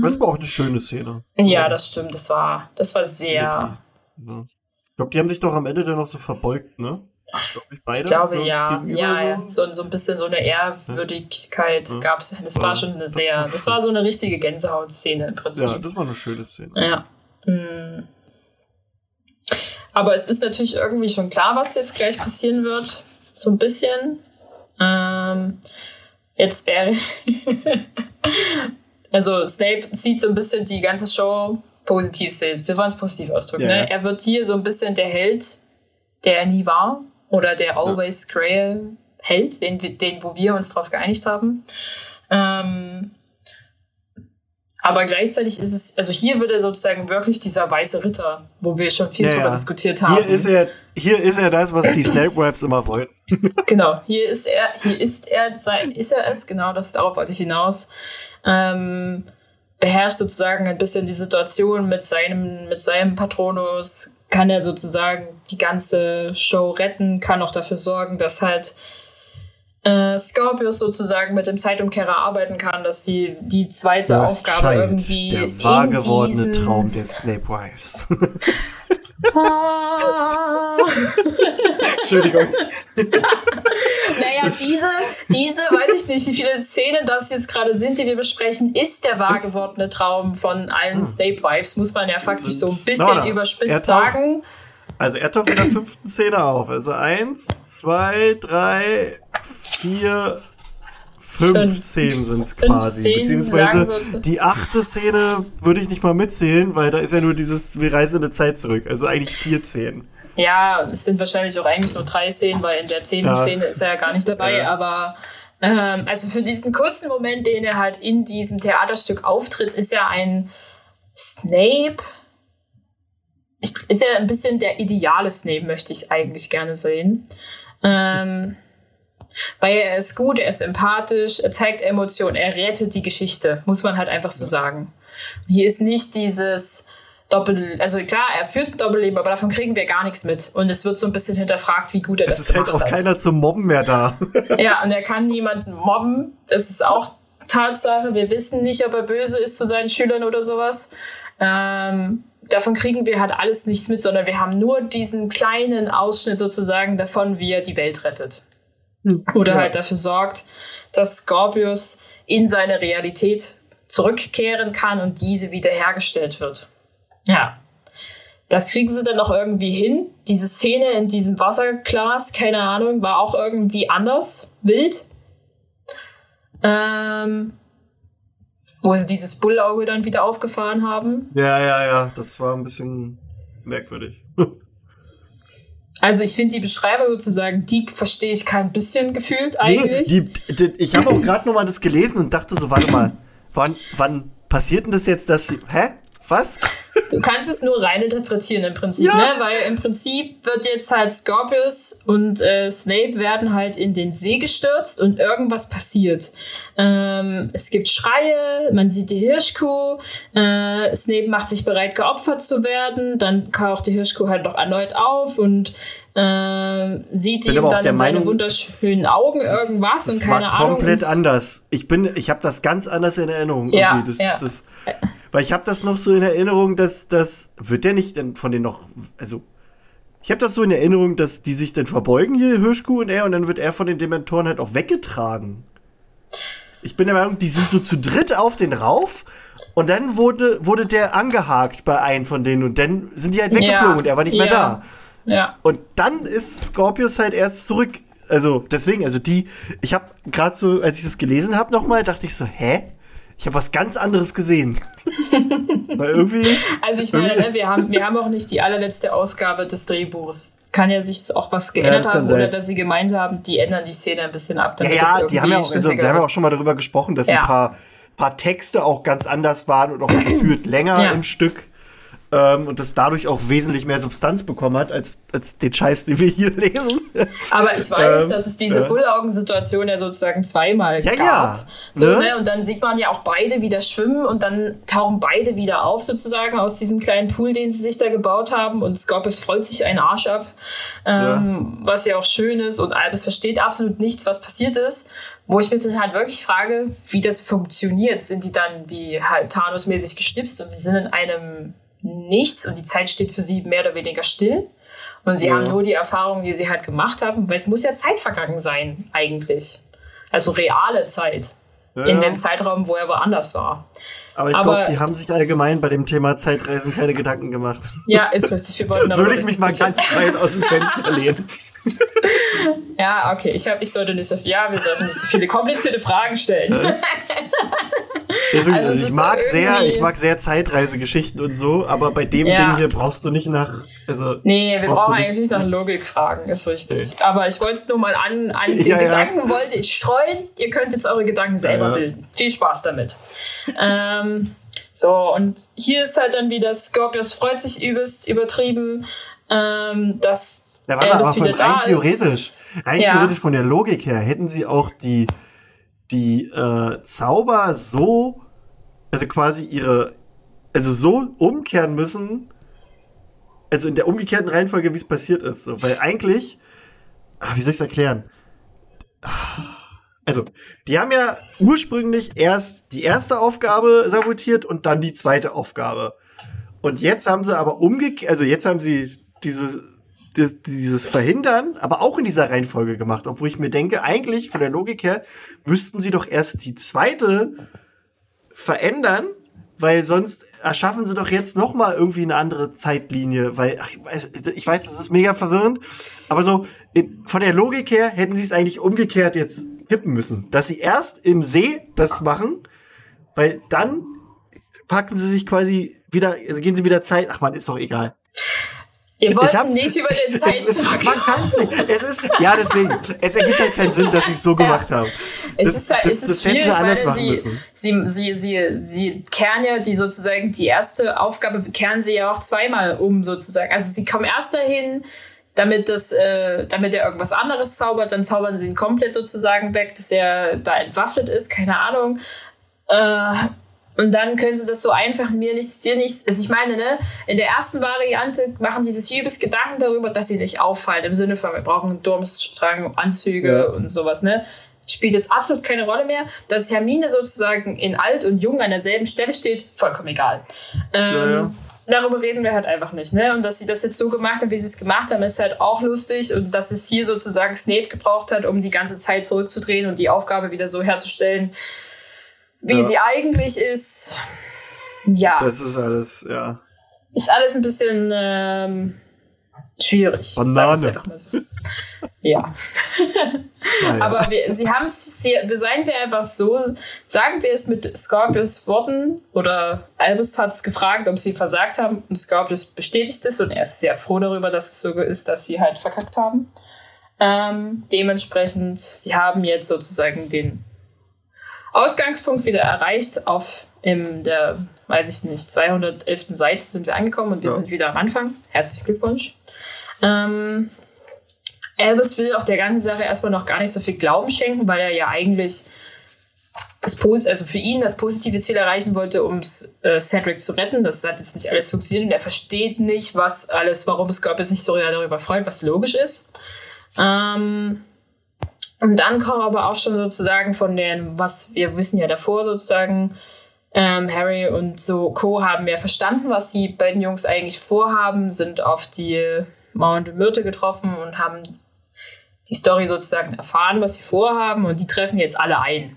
Das war auch eine schöne Szene. Ja, das stimmt. Das war, das war sehr. Ja. Ich glaube, die haben sich doch am Ende dann noch so verbeugt, ne? Beide, ich glaube, so ja. Ja, so. so. So, ein bisschen so eine Ehrwürdigkeit ja. gab es. Das, das war, schon eine sehr. Das war, das war so eine richtige Gänsehautszene im Prinzip. Ja, das war eine schöne Szene. Ja. Mhm. Aber es ist natürlich irgendwie schon klar, was jetzt gleich passieren wird. So ein bisschen. Ähm, jetzt wäre. Also Snape sieht so ein bisschen die ganze Show positiv. Wir wollen es positiv ausdrücken. Ja, ne? Er wird hier so ein bisschen der Held, der er nie war. Oder der Always ja. Grail Held, den, den, wo wir uns darauf geeinigt haben. Ähm, aber gleichzeitig ist es, also hier wird er sozusagen wirklich dieser weiße Ritter, wo wir schon viel ja, drüber diskutiert haben. Hier ist er, hier ist er das, was die Snape Raps immer wollten. genau, hier ist er, hier ist er, ist er es, genau, das darauf wollte ich hinaus ähm, beherrscht sozusagen ein bisschen die Situation mit seinem, mit seinem Patronus, kann er sozusagen die ganze Show retten, kann auch dafür sorgen, dass halt äh, Scorpius sozusagen mit dem Zeitumkehrer arbeiten kann, dass die, die zweite das Aufgabe Child, irgendwie. Der wahr gewordene Traum der Snape Wives. Ah. Entschuldigung. naja, diese, diese, nicht, wie viele Szenen das jetzt gerade sind, die wir besprechen, ist der wahr gewordene Traum von allen hm. Snape Wives, muss man ja faktisch so ein bisschen no, no. überspitzt sagen. Also er taucht in der fünften Szene auf. Also eins, zwei, drei, vier, Fünf Szenen sind es quasi. Beziehungsweise die achte Szene würde ich nicht mal mitzählen, weil da ist ja nur dieses, wir reisen in der Zeit zurück. Also eigentlich vier Szenen. Ja, es sind wahrscheinlich auch eigentlich nur drei Szenen, weil in der zehnten ja. Szene ist er ja gar nicht dabei. Ja. Aber ähm, also für diesen kurzen Moment, den er halt in diesem Theaterstück auftritt, ist er ein Snape. Ist er ein bisschen der ideale Snape, möchte ich eigentlich gerne sehen. Ähm, weil er ist gut, er ist empathisch, er zeigt Emotionen, er rettet die Geschichte, muss man halt einfach so sagen. Hier ist nicht dieses Doppel, also klar, er führt ein Doppelleben, aber davon kriegen wir gar nichts mit. Und es wird so ein bisschen hinterfragt, wie gut er es das macht. Es ist halt auch hat. keiner zum Mobben mehr da. ja, und er kann niemanden mobben. Das ist auch Tatsache. Wir wissen nicht, ob er böse ist zu seinen Schülern oder sowas. Ähm, davon kriegen wir halt alles nichts mit, sondern wir haben nur diesen kleinen Ausschnitt sozusagen davon, wie er die Welt rettet. Oder ja. halt dafür sorgt, dass Scorpius in seine Realität zurückkehren kann und diese wiederhergestellt wird. Ja. Das kriegen sie dann noch irgendwie hin. Diese Szene in diesem Wasserglas, keine Ahnung, war auch irgendwie anders, wild. Ähm, wo sie dieses Bullauge dann wieder aufgefahren haben. Ja, ja, ja, das war ein bisschen merkwürdig. Also ich finde die Beschreibung sozusagen, die verstehe ich kein bisschen gefühlt eigentlich. Nee, die, die, ich habe auch gerade nochmal das gelesen und dachte so, warte mal, wann, wann passiert denn das jetzt, dass sie, hä? Was? Du kannst es nur rein interpretieren im Prinzip, ja. ne? Weil im Prinzip wird jetzt halt Scorpius und äh, Snape werden halt in den See gestürzt und irgendwas passiert. Ähm, es gibt Schreie, man sieht die Hirschkuh, äh, Snape macht sich bereit, geopfert zu werden, dann taucht die Hirschkuh halt noch erneut auf und äh, sieht ihm dann in seine wunderschönen Augen irgendwas das und keine war Ahnung. komplett anders. Ich bin, ich habe das ganz anders in Erinnerung. Ja, ja. Das, weil ich habe das noch so in Erinnerung, dass das wird der nicht denn von denen noch, also ich habe das so in Erinnerung, dass die sich dann verbeugen hier Hirschkuh und er und dann wird er von den Dementoren halt auch weggetragen. Ich bin der Meinung, die sind so zu dritt auf den rauf und dann wurde, wurde der angehakt bei einem von denen und dann sind die halt weggeflogen ja, und er war nicht ja, mehr da. Ja. Und dann ist Scorpius halt erst zurück. Also deswegen, also die, ich habe gerade so, als ich das gelesen habe nochmal, dachte ich so, hä? Ich habe was ganz anderes gesehen. Weil irgendwie. Also ich meine, ne, wir haben, wir haben auch nicht die allerletzte Ausgabe des Drehbuchs kann ja sich auch was geändert kann haben sein. oder dass sie gemeint haben, die ändern die Szene ein bisschen ab. Ja, damit das ja, die haben ja, auch, also, haben ja auch schon mal darüber gesprochen, dass Ja. ein paar, paar Texte auch ganz anders waren und auch gefühlt länger Ja. im Stück. Ähm, und das dadurch auch wesentlich mehr Substanz bekommen hat, als, als den Scheiß, den wir hier lesen. Aber ich weiß, Ähm, dass es diese äh. Bullaugen-Situation ja sozusagen zweimal Ja, gab. ja, So, ne? ne? Und dann sieht man ja auch beide wieder schwimmen und dann tauchen beide wieder auf sozusagen aus diesem kleinen Pool, den sie sich da gebaut haben. Und Scorpius freut sich einen Arsch ab, ähm, was ja auch schön ist. Und Albus versteht absolut nichts, was passiert ist. Wo ich mich dann halt wirklich frage, wie das funktioniert. Sind die dann wie halt Thanos-mäßig geschnipst und sie sind in einem Nichts und die Zeit steht für sie mehr oder weniger still? Und sie Ja. haben nur die Erfahrungen, die sie halt gemacht haben, weil es muss ja Zeit vergangen sein, eigentlich. Also reale Zeit. Ja. In dem Zeitraum, wo er woanders war. Aber ich glaube, die haben sich allgemein bei dem Thema Zeitreisen keine Gedanken gemacht. Ja, ist richtig. Wir wollten Würde ich mich mal ganz weit aus dem Fenster lehnen. Ja, okay. Ich, hab, ich sollte nicht so Ja, wir sollten nicht so viele komplizierte Fragen stellen. Deswegen, Also also ich mag sehr, ich mag sehr Zeitreisegeschichten und so, aber bei dem Ja. Ding hier brauchst du nicht nach, also Nee, wir brauchen eigentlich nicht- nach Logik fragen, ist richtig. Aber ich wollte es nur mal an, an den Ja. Gedanken wollte ich streuen. Ihr könnt jetzt eure Gedanken selber bilden. Viel Spaß damit. Ähm, so, und hier ist halt dann wieder Scorpius freut sich übelst übertrieben, ähm, dass Ja, warte, Elvis aber von rein theoretisch, rein Ja. theoretisch von der Logik her, hätten sie auch die, die äh, Zauber so, also quasi ihre, also so umkehren müssen, also in der umgekehrten Reihenfolge, wie es passiert ist. So, weil eigentlich, ah, wie soll ich es erklären? Also, die haben ja ursprünglich erst die erste Aufgabe sabotiert und dann die zweite Aufgabe. Und jetzt haben sie aber umgekehrt, also jetzt haben sie diese, dieses, dieses Verhindern, aber auch in dieser Reihenfolge gemacht, obwohl ich mir denke, eigentlich von der Logik her müssten sie doch erst die zweite verändern, weil sonst erschaffen sie doch jetzt noch mal irgendwie eine andere Zeitlinie, weil ach, ich weiß, ich weiß, das ist mega verwirrend, aber so in, von der Logik her hätten sie es eigentlich umgekehrt jetzt tippen müssen, dass sie erst im See das machen, weil dann packen sie sich quasi wieder, also gehen sie wieder Zeit. Ach man, ist doch egal. ihr wollt nicht über den Zeitzug. man kann es nicht. Es ist, ja, deswegen. Es ergibt halt keinen Sinn, dass sie es so gemacht haben. Es Das- ist halt, das- es ist das hätten sie anders machen sie, müssen. Sie, sie, sie, sie kehren ja die sozusagen die erste Aufgabe, kehren sie ja auch zweimal um sozusagen. Also sie kommen erst dahin, damit, das, äh, damit er irgendwas anderes zaubert, dann zaubern sie ihn komplett sozusagen weg, dass er da entwaffnet ist, keine Ahnung. Äh, und dann können sie das so einfach mir nicht, dir nicht. Also ich meine, ne, in der ersten Variante machen die sich übelst Gedanken darüber, dass sie nicht auffallen. Im Sinne von, wir brauchen Durmstrang, Anzüge Ja. und sowas, ne? Spielt jetzt absolut keine Rolle mehr. Dass Hermine sozusagen in alt und jung an derselben Stelle steht, vollkommen egal. Ähm, Ja, ja. Darüber reden wir halt einfach nicht, ne? Und dass sie das jetzt so gemacht haben, wie sie es gemacht haben, ist halt auch lustig. Und dass es hier sozusagen Snape gebraucht hat, um die ganze Zeit zurückzudrehen und die Aufgabe wieder so herzustellen, wie Ja. sie eigentlich ist. Ja, Das ist alles, ja. ist alles ein bisschen ähm, schwierig. Banane. wir's einfach mal so. Ja, Naja. aber wir, sie haben es, seien wir einfach so, sagen wir es mit Scorpius Worten oder Albus hat es gefragt, ob sie versagt haben und Scorpius bestätigt es und er ist sehr froh darüber, dass es so ist, dass sie halt verkackt haben. Ähm, dementsprechend, sie haben jetzt sozusagen den Ausgangspunkt wieder erreicht. Auf in der, weiß ich nicht, 211. Seite sind wir angekommen und wir Ja. sind wieder am Anfang. Herzlichen Glückwunsch. Ähm, Albus will auch der ganzen Sache erstmal noch gar nicht so viel Glauben schenken, weil er ja eigentlich das Pos also für ihn das positive Ziel erreichen wollte, um äh, Cedric zu retten. Das hat jetzt nicht alles funktioniert und er versteht nicht, was alles, warum Scorpius nicht so darüber freut, was logisch ist. Ähm, und dann kommen aber auch schon sozusagen von den, was wir wissen ja davor sozusagen, ähm, Harry und so Co. haben ja verstanden, was die beiden Jungs eigentlich vorhaben, sind auf die Mauernde Myrte getroffen und haben die Story sozusagen erfahren, was sie vorhaben und die treffen jetzt alle ein.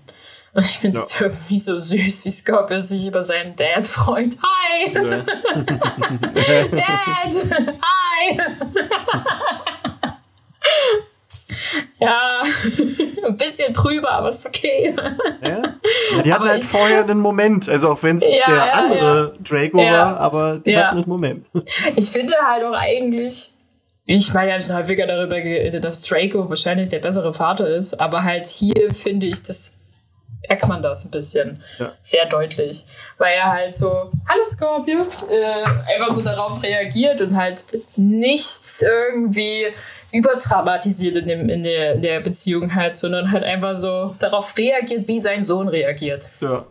Und ich finde es irgendwie so süß, wie Scorpius sich über seinen Dad freut. Hi! Ja. Dad! Hi! ja, ein bisschen drüber, aber ist okay. Ja? Ja, die hatten Aber halt ich- vorher einen Moment. Also auch wenn es Ja, der ja, andere Draco Ja. war, aber die Ja. hatten einen Moment. Ich finde halt auch eigentlich, ich meine, ja schon häufiger darüber geredet, dass Draco wahrscheinlich der bessere Vater ist, aber halt hier finde ich, das merkt man das ein bisschen ja. sehr deutlich, weil er halt so, hallo Scorpius, äh, einfach so darauf reagiert und halt nichts irgendwie übertraumatisiert in, dem, in der, der Beziehung halt, sondern halt einfach so darauf reagiert, wie sein Sohn reagiert. Ja.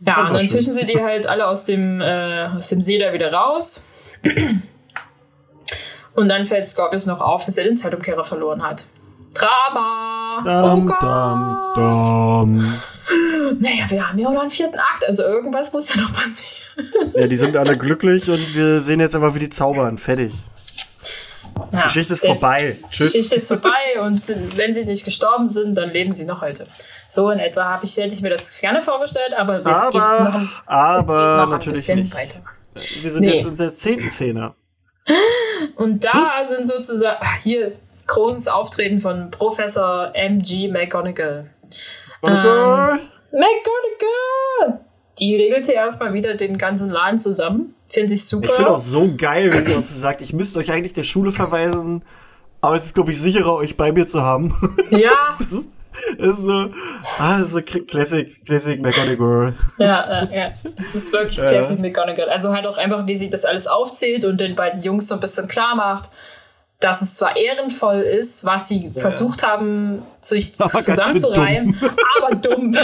Ja, und dann schön. fischen sie die halt alle aus dem, äh, aus dem See da wieder raus. Und dann fällt Scorpius noch auf, dass er den Zeitumkehrer verloren hat. Drama! Dum, oh dum, dum. Naja, wir haben ja auch noch einen vierten Akt, also irgendwas muss ja noch passieren. Ja, die sind alle glücklich und wir sehen jetzt einfach, wie die zaubern. Fertig. Ja, Geschichte ist vorbei. Tschüss. Geschichte ist vorbei und wenn sie nicht gestorben sind, dann leben sie noch heute. So in etwa habe ich, hätte ich mir das gerne vorgestellt, aber es aber, geht noch, ein, aber noch natürlich nicht. weiter. Wir sind nee. jetzt in der zehnten Szene. Und da sind sozusagen hier großes Auftreten von Professor M.G. McGonagall. McGonagall! Ähm, McGonagall! Die regelte erstmal wieder den ganzen Laden zusammen. Finde ich super. Ich finde auch so geil, wie sie so sagt, ich müsste euch eigentlich der Schule verweisen, aber es ist, glaube ich, sicherer, euch bei mir zu haben. Ja. Das ist so, ah, so Classic, Classic McGonagall. Ja, ja, ja. Es ist wirklich ja. Classic McGonagall. Also halt auch einfach, wie sie das alles aufzählt und den beiden Jungs so ein bisschen klar macht, dass es zwar ehrenvoll ist, was sie ja. versucht haben, sich aber zusammenzureimen, dumm. aber dumm.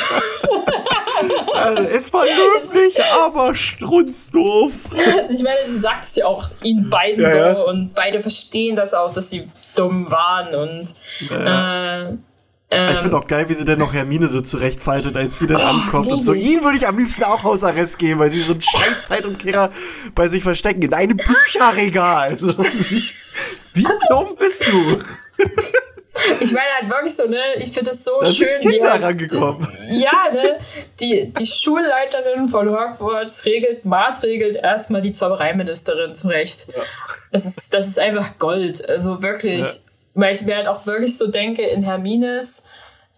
Also, es war löblich, aber strunzdoof. Ich meine, sie sagt es ja auch ihnen beiden ja, so und beide verstehen das auch, dass sie dumm waren und äh, ich finde auch geil, wie sie denn noch Hermine so zurechtfaltet, als sie dann oh, ankommt und so. Ihn würde ich am liebsten auch Hausarrest geben, weil sie so einen scheiß Zeitumkehrer bei sich verstecken in einem Bücherregal. So, wie, wie dumm bist du? Ich meine halt wirklich so, ne, ich finde es so da schön, wie halt, rangekommen. Ja, ne, die, die Schulleiterin von Hogwarts regelt, maßregelt erstmal die Zaubereiministerin zurecht. Ja. Das ist, das ist einfach Gold. Also wirklich. Ja. Weil ich mir halt auch wirklich so denke, in Hermines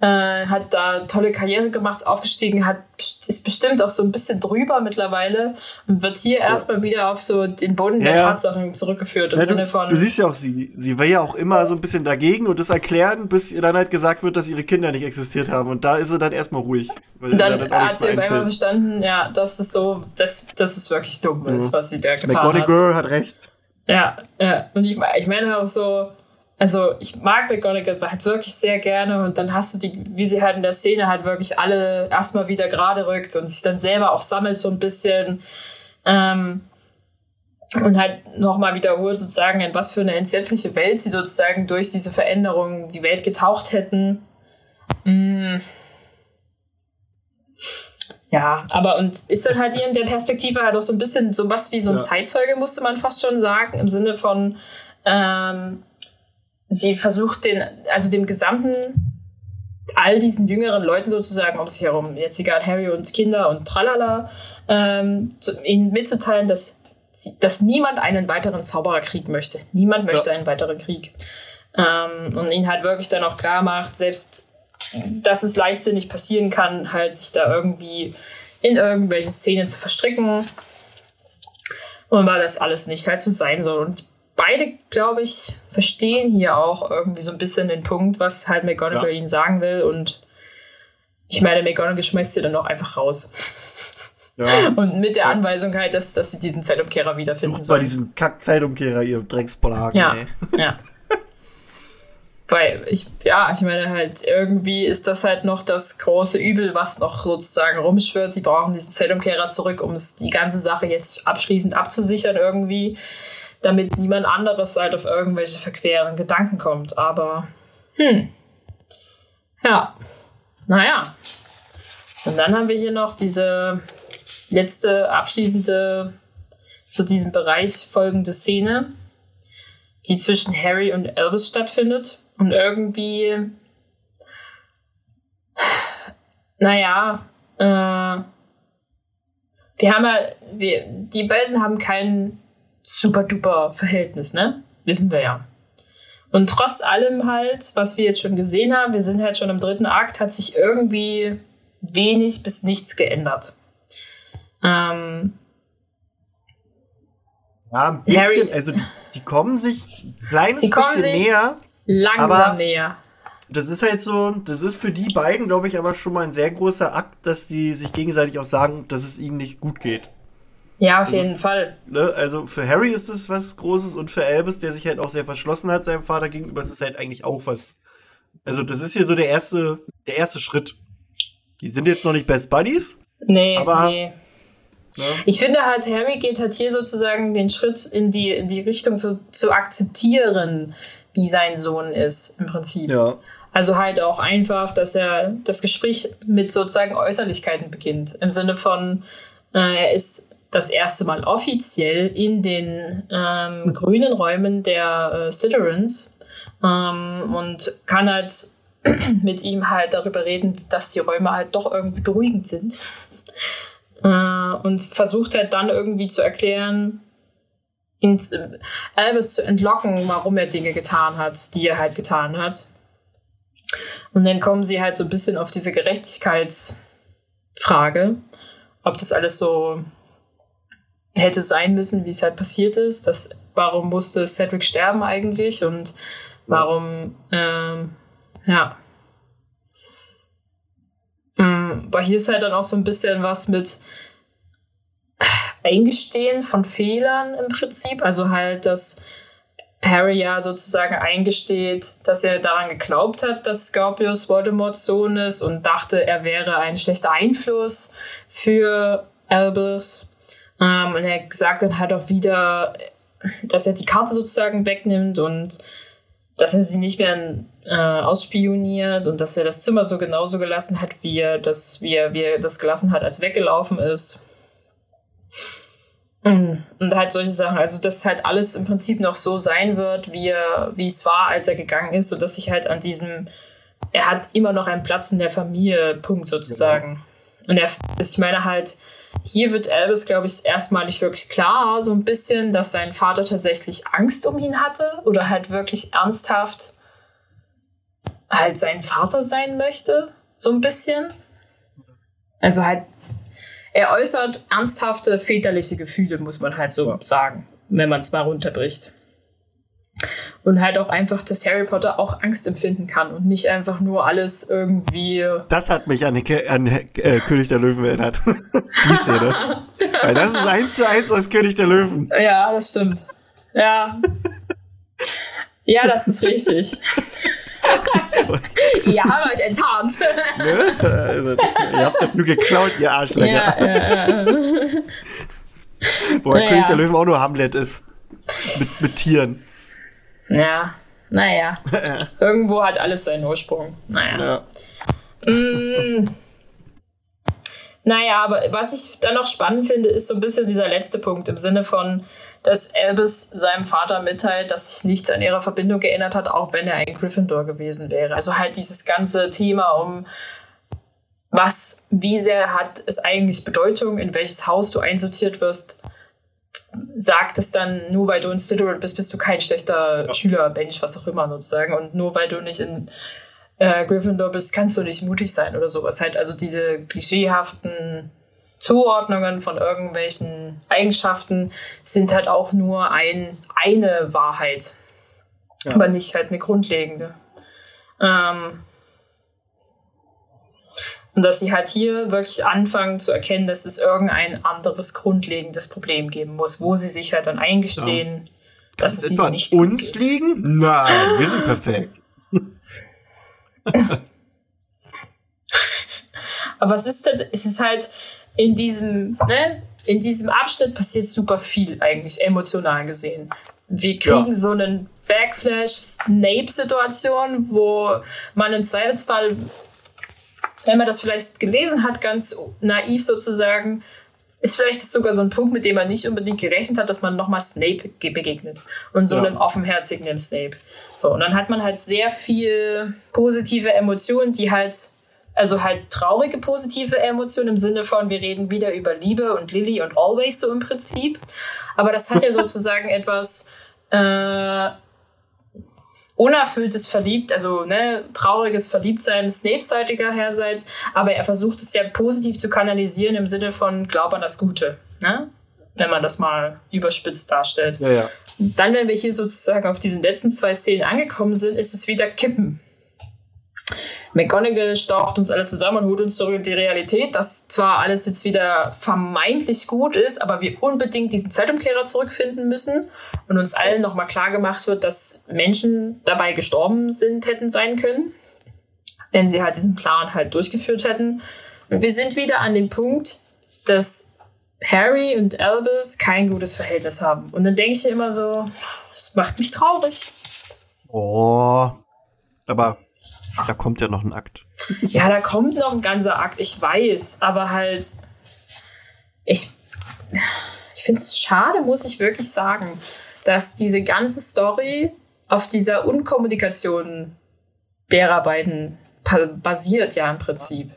äh, hat da tolle Karriere gemacht, ist aufgestiegen, hat, ist bestimmt auch so ein bisschen drüber mittlerweile und wird hier ja. erstmal wieder auf so den Boden ja, der Tatsachen zurückgeführt. Im ja, Sinne von. Du siehst ja auch, sie, sie war ja auch immer so ein bisschen dagegen und das erklären, bis ihr dann halt gesagt wird, dass ihre Kinder nicht existiert haben. Und da ist sie dann erstmal ruhig. Und dann, dann hat sie auf einmal verstanden, ja, dass das so, dass, dass es wirklich dumm ist, was sie da getan McGonagall hat. McGonagall hat recht. Ja, ja. Und ich, ich meine auch so, also ich mag McGonagall halt wirklich sehr gerne und dann hast du die, wie sie halt in der Szene halt wirklich alle erstmal wieder gerade rückt und sich dann selber auch sammelt so ein bisschen ähm, und halt nochmal wiederholt sozusagen, in was für eine entsetzliche Welt sie sozusagen durch diese Veränderungen die Welt getaucht hätten. Mm. Ja, aber und ist dann halt hier in der Perspektive halt auch so ein bisschen so was wie so ein ja. Zeitzeuge, musste man fast schon sagen, im Sinne von, ähm, sie versucht den, also dem gesamten, all diesen jüngeren Leuten sozusagen um sich herum, jetzt egal Harry und Kinder und tralala, ähm, zu, ihnen mitzuteilen, dass, sie, dass niemand einen weiteren Zaubererkrieg möchte. Niemand möchte ja. einen weiteren Krieg. Ähm, und ihnen halt wirklich dann auch klar macht, selbst dass es leichtsinnig passieren kann, halt sich da irgendwie in irgendwelche Szenen zu verstricken. Und weil das alles nicht halt so sein soll. Und beide, glaube ich, verstehen hier auch irgendwie so ein bisschen den Punkt, was halt McGonagall ja. ihnen sagen will. Und ich meine, McGonagall schmeißt sie dann auch einfach raus. Ja. Und mit der Anweisung halt, dass, dass sie diesen Zeitumkehrer wiederfinden sollen. Bei diesen Kack-Zeitumkehrer, ihr Drecksbolhaken, ja. ey. Ja. Weil ich, ja, ich meine halt, irgendwie ist das halt noch das große Übel, was noch sozusagen rumschwirrt. Sie brauchen diesen Zeitumkehrer zurück, um die ganze Sache jetzt abschließend abzusichern irgendwie damit niemand anderes halt auf irgendwelche verqueren Gedanken kommt. Aber, hm. Ja. Naja. Und dann haben wir hier noch diese letzte abschließende, zu diesem Bereich folgende Szene, die zwischen Harry und Elvis stattfindet. Und irgendwie, naja, äh, wir haben ja, wir, die beiden haben keinen super duper Verhältnis, ne? Wissen wir ja. Und trotz allem halt, was wir jetzt schon gesehen haben, wir sind halt schon im dritten Akt, hat sich irgendwie wenig bis nichts geändert. Ähm, Ja, ein bisschen, Harry, also die, die, kommen sich ein kleines bisschen näher. Langsam näher. Das ist halt so, das ist für die beiden, glaube ich, aber schon mal ein sehr großer Akt, dass die sich gegenseitig auch sagen, dass es ihnen nicht gut geht. Ja, auf das jeden ist, Fall. Ne, also für Harry ist es was Großes und für Albus, der sich halt auch sehr verschlossen hat seinem Vater gegenüber, ist es halt eigentlich auch was. Also das ist hier so der erste, der erste Schritt. Die sind jetzt noch nicht Best Buddies. Nee, aber nee. Ne? Ich finde halt, Harry geht halt hier sozusagen den Schritt in die, in die Richtung zu, zu akzeptieren, wie sein Sohn ist, im Prinzip. Ja. Also halt auch einfach, dass er das Gespräch mit sozusagen Äußerlichkeiten beginnt. Im Sinne von, äh, er ist das erste Mal offiziell in den ähm, grünen Räumen der äh, Slytherins ähm, und kann halt mit ihm halt darüber reden, dass die Räume halt doch irgendwie beruhigend sind. Äh, und versucht halt dann irgendwie zu erklären, ihn, äh, Albus zu entlocken, warum er Dinge getan hat, die er halt getan hat. Und dann kommen sie halt so ein bisschen auf diese Gerechtigkeitsfrage, ob das alles so hätte sein müssen, wie es halt passiert ist. Das, warum musste Cedric sterben eigentlich und warum, ähm, ja. Mm, aber hier ist halt dann auch so ein bisschen was mit Eingestehen von Fehlern im Prinzip. Also halt, dass Harry ja sozusagen eingesteht, dass er daran geglaubt hat, dass Scorpius Voldemorts Sohn ist und dachte, er wäre ein schlechter Einfluss für Albus. Ähm, und er sagt dann halt auch wieder, dass er die Karte sozusagen wegnimmt und dass er sie nicht mehr äh, ausspioniert und dass er das Zimmer so genauso gelassen hat, wie er das, wie er, wie er das gelassen hat, als weggelaufen ist. Mhm. Und halt solche Sachen. Also, dass halt alles im Prinzip noch so sein wird, wie, er, wie es war, als er gegangen ist, sodass sich halt an diesem, er hat immer noch einen Platz in der Familie, Punkt sozusagen. Genau. Und er, ich meine halt, hier wird Elvis, glaube ich, erstmalig wirklich klar, so ein bisschen, dass sein Vater tatsächlich Angst um ihn hatte oder halt wirklich ernsthaft halt sein Vater sein möchte, so ein bisschen. Also halt, er äußert ernsthafte väterliche Gefühle, muss man halt so ja. sagen, wenn man es mal runterbricht. Und halt auch einfach, dass Harry Potter auch Angst empfinden kann und nicht einfach nur alles irgendwie. Das hat mich an, an äh, König der Löwen erinnert. Die Szene. Weil das ist eins zu eins aus König der Löwen. Ja, das stimmt. Ja. Ja, das ist richtig. ihr habt euch enttarnt. Ne? Also, ihr habt das nur geklaut, ihr Arschlöcher. Ja, ja, ja. Boah, König der Löwen auch nur Hamlet ist. Mit, mit Tieren. Ja, naja. Irgendwo hat alles seinen Ursprung. Naja. Ja. Mm. Naja, aber was ich dann noch spannend finde, ist so ein bisschen dieser letzte Punkt im Sinne von, dass Albus seinem Vater mitteilt, dass sich nichts an ihrer Verbindung geändert hat, auch wenn er ein Gryffindor gewesen wäre. Also halt dieses ganze Thema um was, wie sehr hat es eigentlich Bedeutung, in welches Haus du einsortiert wirst, sagt es dann, nur weil du in Slytherin bist, bist du kein schlechter ja. Schüler, Mensch, was auch immer sozusagen. Und nur weil du nicht in äh, Gryffindor bist, kannst du nicht mutig sein oder sowas. Halt also diese klischeehaften Zuordnungen von irgendwelchen Eigenschaften sind halt auch nur ein, eine Wahrheit, ja. aber nicht halt eine grundlegende. Ähm, und dass sie halt hier wirklich anfangen zu erkennen, dass es irgendein anderes grundlegendes Problem geben muss, wo sie sich halt dann eingestehen, ja. dass es etwa nicht uns geht. liegen? Nein, wir sind perfekt. Aber es ist, halt, es ist halt in diesem, ne, in diesem Abschnitt passiert super viel eigentlich emotional gesehen. Wir kriegen ja. so einen Backflash-Snape-Situation, wo man im Zweifelsfall wenn man das vielleicht gelesen hat, ganz naiv sozusagen, ist vielleicht sogar so ein Punkt, mit dem man nicht unbedingt gerechnet hat, dass man nochmal Snape begegnet. Und so ja. einem offenherzigen Snape. So, und dann hat man halt sehr viel positive Emotionen, die halt, also halt traurige positive Emotionen im Sinne von, wir reden wieder über Liebe und Lily und Always so im Prinzip. Aber das hat ja sozusagen etwas, äh, unerfülltes Verliebt, also ne, trauriges Verliebtsein Snape-seitiger herseits, aber er versucht es ja positiv zu kanalisieren im Sinne von Glaub an das Gute. Ne? wenn man das mal überspitzt darstellt. Ja, ja. Dann, wenn wir hier sozusagen auf diesen letzten zwei Szenen angekommen sind, ist es wieder Kippen. McGonagall staucht uns alle zusammen und holt uns zurück in die Realität, dass zwar alles jetzt wieder vermeintlich gut ist, aber wir unbedingt diesen Zeitumkehrer zurückfinden müssen und uns allen nochmal klar gemacht wird, dass Menschen dabei gestorben sind, hätten sein können, wenn sie halt diesen Plan halt durchgeführt hätten. Und wir sind wieder an dem Punkt, dass Harry und Albus kein gutes Verhältnis haben. Und dann denke ich immer so, das macht mich traurig. Oh. Aber da kommt ja noch ein Akt. Ja, da kommt noch ein ganzer Akt, ich weiß, aber halt, ich, ich finde es schade, muss ich wirklich sagen, dass diese ganze Story auf dieser Unkommunikation derer beiden basiert, ja im Prinzip.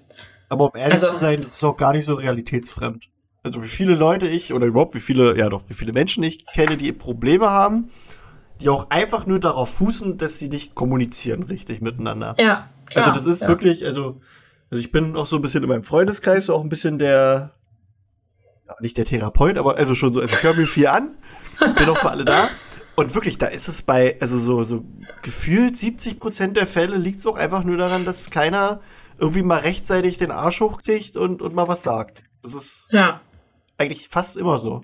Aber um ehrlich also, zu sein, das ist auch gar nicht so realitätsfremd. Also wie viele Leute ich, oder überhaupt wie viele, ja doch, wie viele Menschen ich kenne, die Probleme haben, die auch einfach nur darauf fußen, dass sie nicht kommunizieren richtig miteinander. Ja. Klar, also das ist ja. wirklich, also, also ich bin auch so ein bisschen in meinem Freundeskreis so auch ein bisschen der, ja, nicht der Therapeut, aber also schon so, also ich höre mir viel an, bin auch für alle da. Und wirklich, da ist es bei, also so, so gefühlt 70 Prozent der Fälle liegt es auch einfach nur daran, dass keiner irgendwie mal rechtzeitig den Arsch hochkriegt und, und mal was sagt. Das ist ja. eigentlich fast immer so.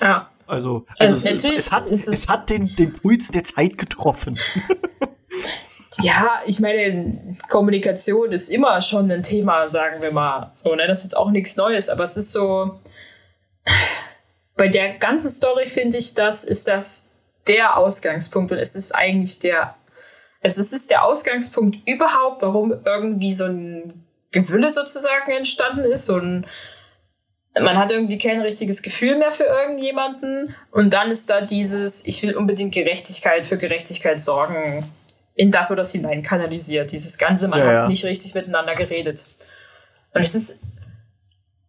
Ja. Also, also, also es, hat, es, es hat den, den Puls der Zeit getroffen. ja, ich meine, Kommunikation ist immer schon ein Thema, sagen wir mal. So, ne? Das ist jetzt auch nichts Neues, aber es ist so. Bei der ganzen Story finde ich, das ist das der Ausgangspunkt und es ist eigentlich der. Also es ist der Ausgangspunkt überhaupt, warum irgendwie so ein Gewülle sozusagen entstanden ist, so ein man hat irgendwie kein richtiges Gefühl mehr für irgendjemanden. Und dann ist da dieses, ich will unbedingt Gerechtigkeit für Gerechtigkeit sorgen, in das oder das hinein kanalisiert. Dieses Ganze, man ja, hat ja. nicht richtig miteinander geredet. Und es ist,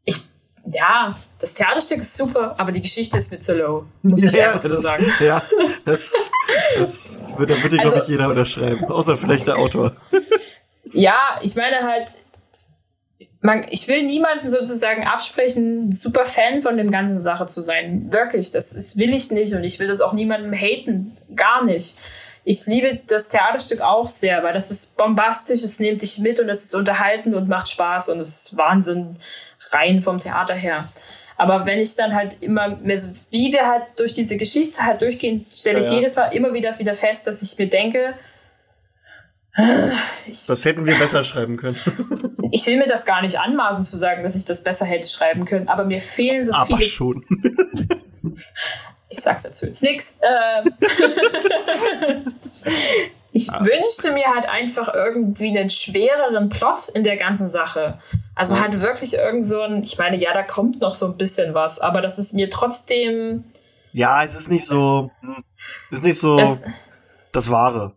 ich, ja, das Theaterstück ist super, aber die Geschichte ist mir zu low, muss ich ja, einfach so sagen. Ja, das, das würde, würde also, glaube ich, jeder unterschreiben, außer vielleicht der Autor. Ja, ich meine halt, man, ich will niemanden sozusagen absprechen, super Fan von dem ganzen Sache zu sein. Wirklich, das ist, will ich nicht und ich will das auch niemandem haten. Gar nicht. Ich liebe das Theaterstück auch sehr, weil das ist bombastisch, es nimmt dich mit und es ist unterhaltend und macht Spaß und es ist Wahnsinn rein vom Theater her. Aber wenn ich dann halt immer mehr so, wie wir halt durch diese Geschichte halt durchgehen, stelle ich ja, ja. jedes Mal immer wieder wieder fest, dass ich mir denke, ich, das hätten wir besser schreiben können. ich will mir das gar nicht anmaßen zu sagen, dass ich das besser hätte schreiben können, aber mir fehlen so aber viele. schon. ich sag dazu jetzt nichts. Ähm, ich ah. wünschte mir halt einfach irgendwie einen schwereren Plot in der ganzen Sache. Also ja. halt wirklich irgend so ein, ich meine, ja, da kommt noch so ein bisschen was, aber das ist mir trotzdem. Ja, es ist nicht so. Hm, es ist nicht so das, das Wahre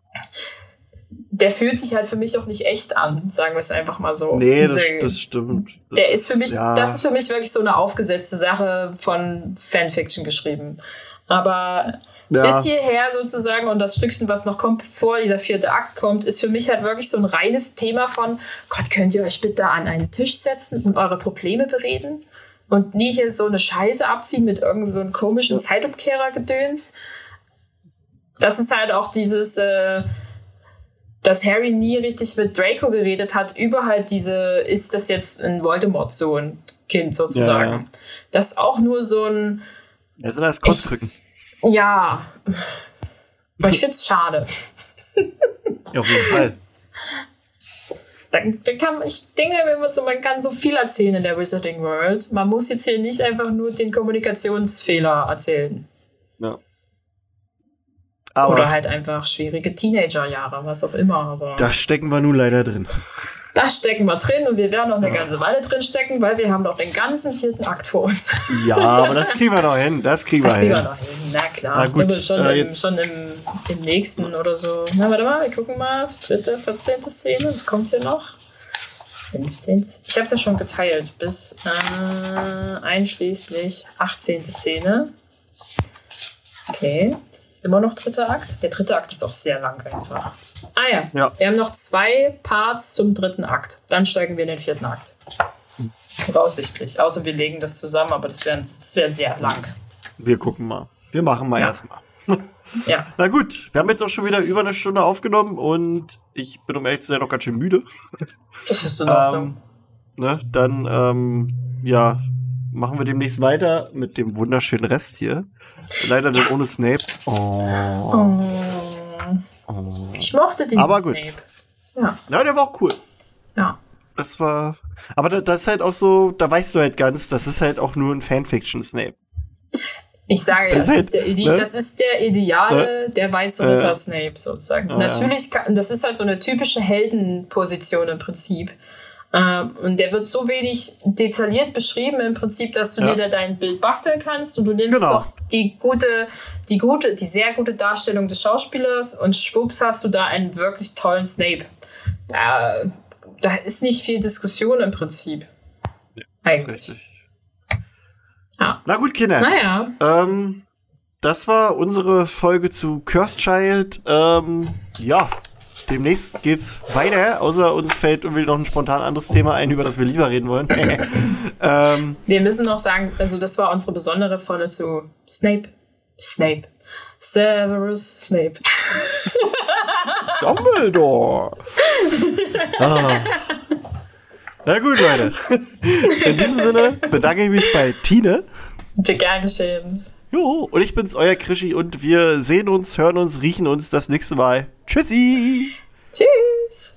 der fühlt sich halt für mich auch nicht echt an, sagen wir es einfach mal so. Nee, Diese, das, das, stimmt. Der ist für mich, ja. das ist für mich wirklich so eine aufgesetzte Sache von Fanfiction geschrieben. Aber ja. bis hierher sozusagen und das Stückchen, was noch kommt, bevor dieser vierte Akt kommt, ist für mich halt wirklich so ein reines Thema von, Gott, könnt ihr euch bitte an einen Tisch setzen und eure Probleme bereden? Und nie hier so eine Scheiße abziehen mit irgendeinem so komischen Zeitumkehrer-Gedöns. Das ist halt auch dieses, äh, dass Harry nie richtig mit Draco geredet hat über halt diese, ist das jetzt ein Voldemort-Sohn-Kind sozusagen. Ja, ja. Das ist auch nur so ein. Ja, sind das Kotzkrücken. Ja. Aber ich find's schade. Ja, auf jeden Fall. Dann, dann kann, ich denke, man so, man kann so viel erzählen in der Wizarding World. Man muss jetzt hier nicht einfach nur den Kommunikationsfehler erzählen. Ja. Aber Oder halt einfach schwierige Teenagerjahre, was auch immer. Aber da stecken wir nun leider drin. Da stecken wir drin und wir werden noch eine ganze Weile drin stecken, weil wir haben noch den ganzen vierten Akt vor uns. Ja, aber das kriegen wir noch hin. Das kriegen das wir kriegen hin. Wir noch hin. Na klar, Na gut, ich glaube schon, äh, im, schon im, im, nächsten oder so. Na, warte mal, wir gucken mal. Dritte, 14. Szene, was kommt hier noch? 15. Ich habe es ja schon geteilt, bis äh, einschließlich 18. Szene. Okay, das ist immer noch dritter Akt. Der dritte Akt ist auch sehr lang einfach. Ah ja. ja. wir haben noch zwei Parts zum dritten Akt. Dann steigen wir in den vierten Akt. Voraussichtlich. Außer wir legen das zusammen, aber das wäre wär sehr lang. Wir gucken mal. Wir machen mal Ja. erstmal. Ja. Na gut, wir haben jetzt auch schon wieder über eine Stunde aufgenommen und ich bin um ehrlich zu sein noch ganz schön müde. Das ist in Ordnung. Ähm, ne, dann, ähm, ja, machen wir demnächst weiter mit dem wunderschönen Rest hier. Leider dann ohne Snape. Oh. Oh. oh. Ich mochte diesen Aber gut. Snape. Ja, Ja, der war auch cool. ja. Das war. Aber da- das ist halt auch so, da weißt du halt ganz, das ist halt auch nur ein Fanfiction Snape. Ich sage, Das das, ist ist, der, Ide ne? das ist der ideale, der weiße Ja. Ritter Snape sozusagen. Ja. Natürlich, kann, das ist halt so eine typische Heldenposition im Prinzip. Ähm, und der wird so wenig detailliert beschrieben im Prinzip, dass du Ja. dir da dein Bild basteln kannst und du nimmst Genau. noch die gute, die gute, die sehr gute Darstellung des Schauspielers und schwupps hast du da einen wirklich tollen Snape. Da, da ist nicht viel Diskussion im Prinzip. Ist Eigentlich. richtig. Ja. Na gut, Kinders. Naja. Ähm, das war unsere Folge zu Cursed Child. Ähm, ja, demnächst geht's weiter. Außer uns fällt irgendwie noch ein spontan anderes Thema ein, über das wir lieber reden wollen. ähm, Wir müssen noch sagen, also das war unsere besondere Folge zu Snape. Snape. Severus Snape. Dumbledore. ah. Na gut, Leute. In diesem Sinne bedanke ich mich bei Tine. Gern geschehen. Jo, und ich bin's, euer Krischi, und wir sehen uns, hören uns, riechen uns das nächste Mal. Tschüssi! Tschüss.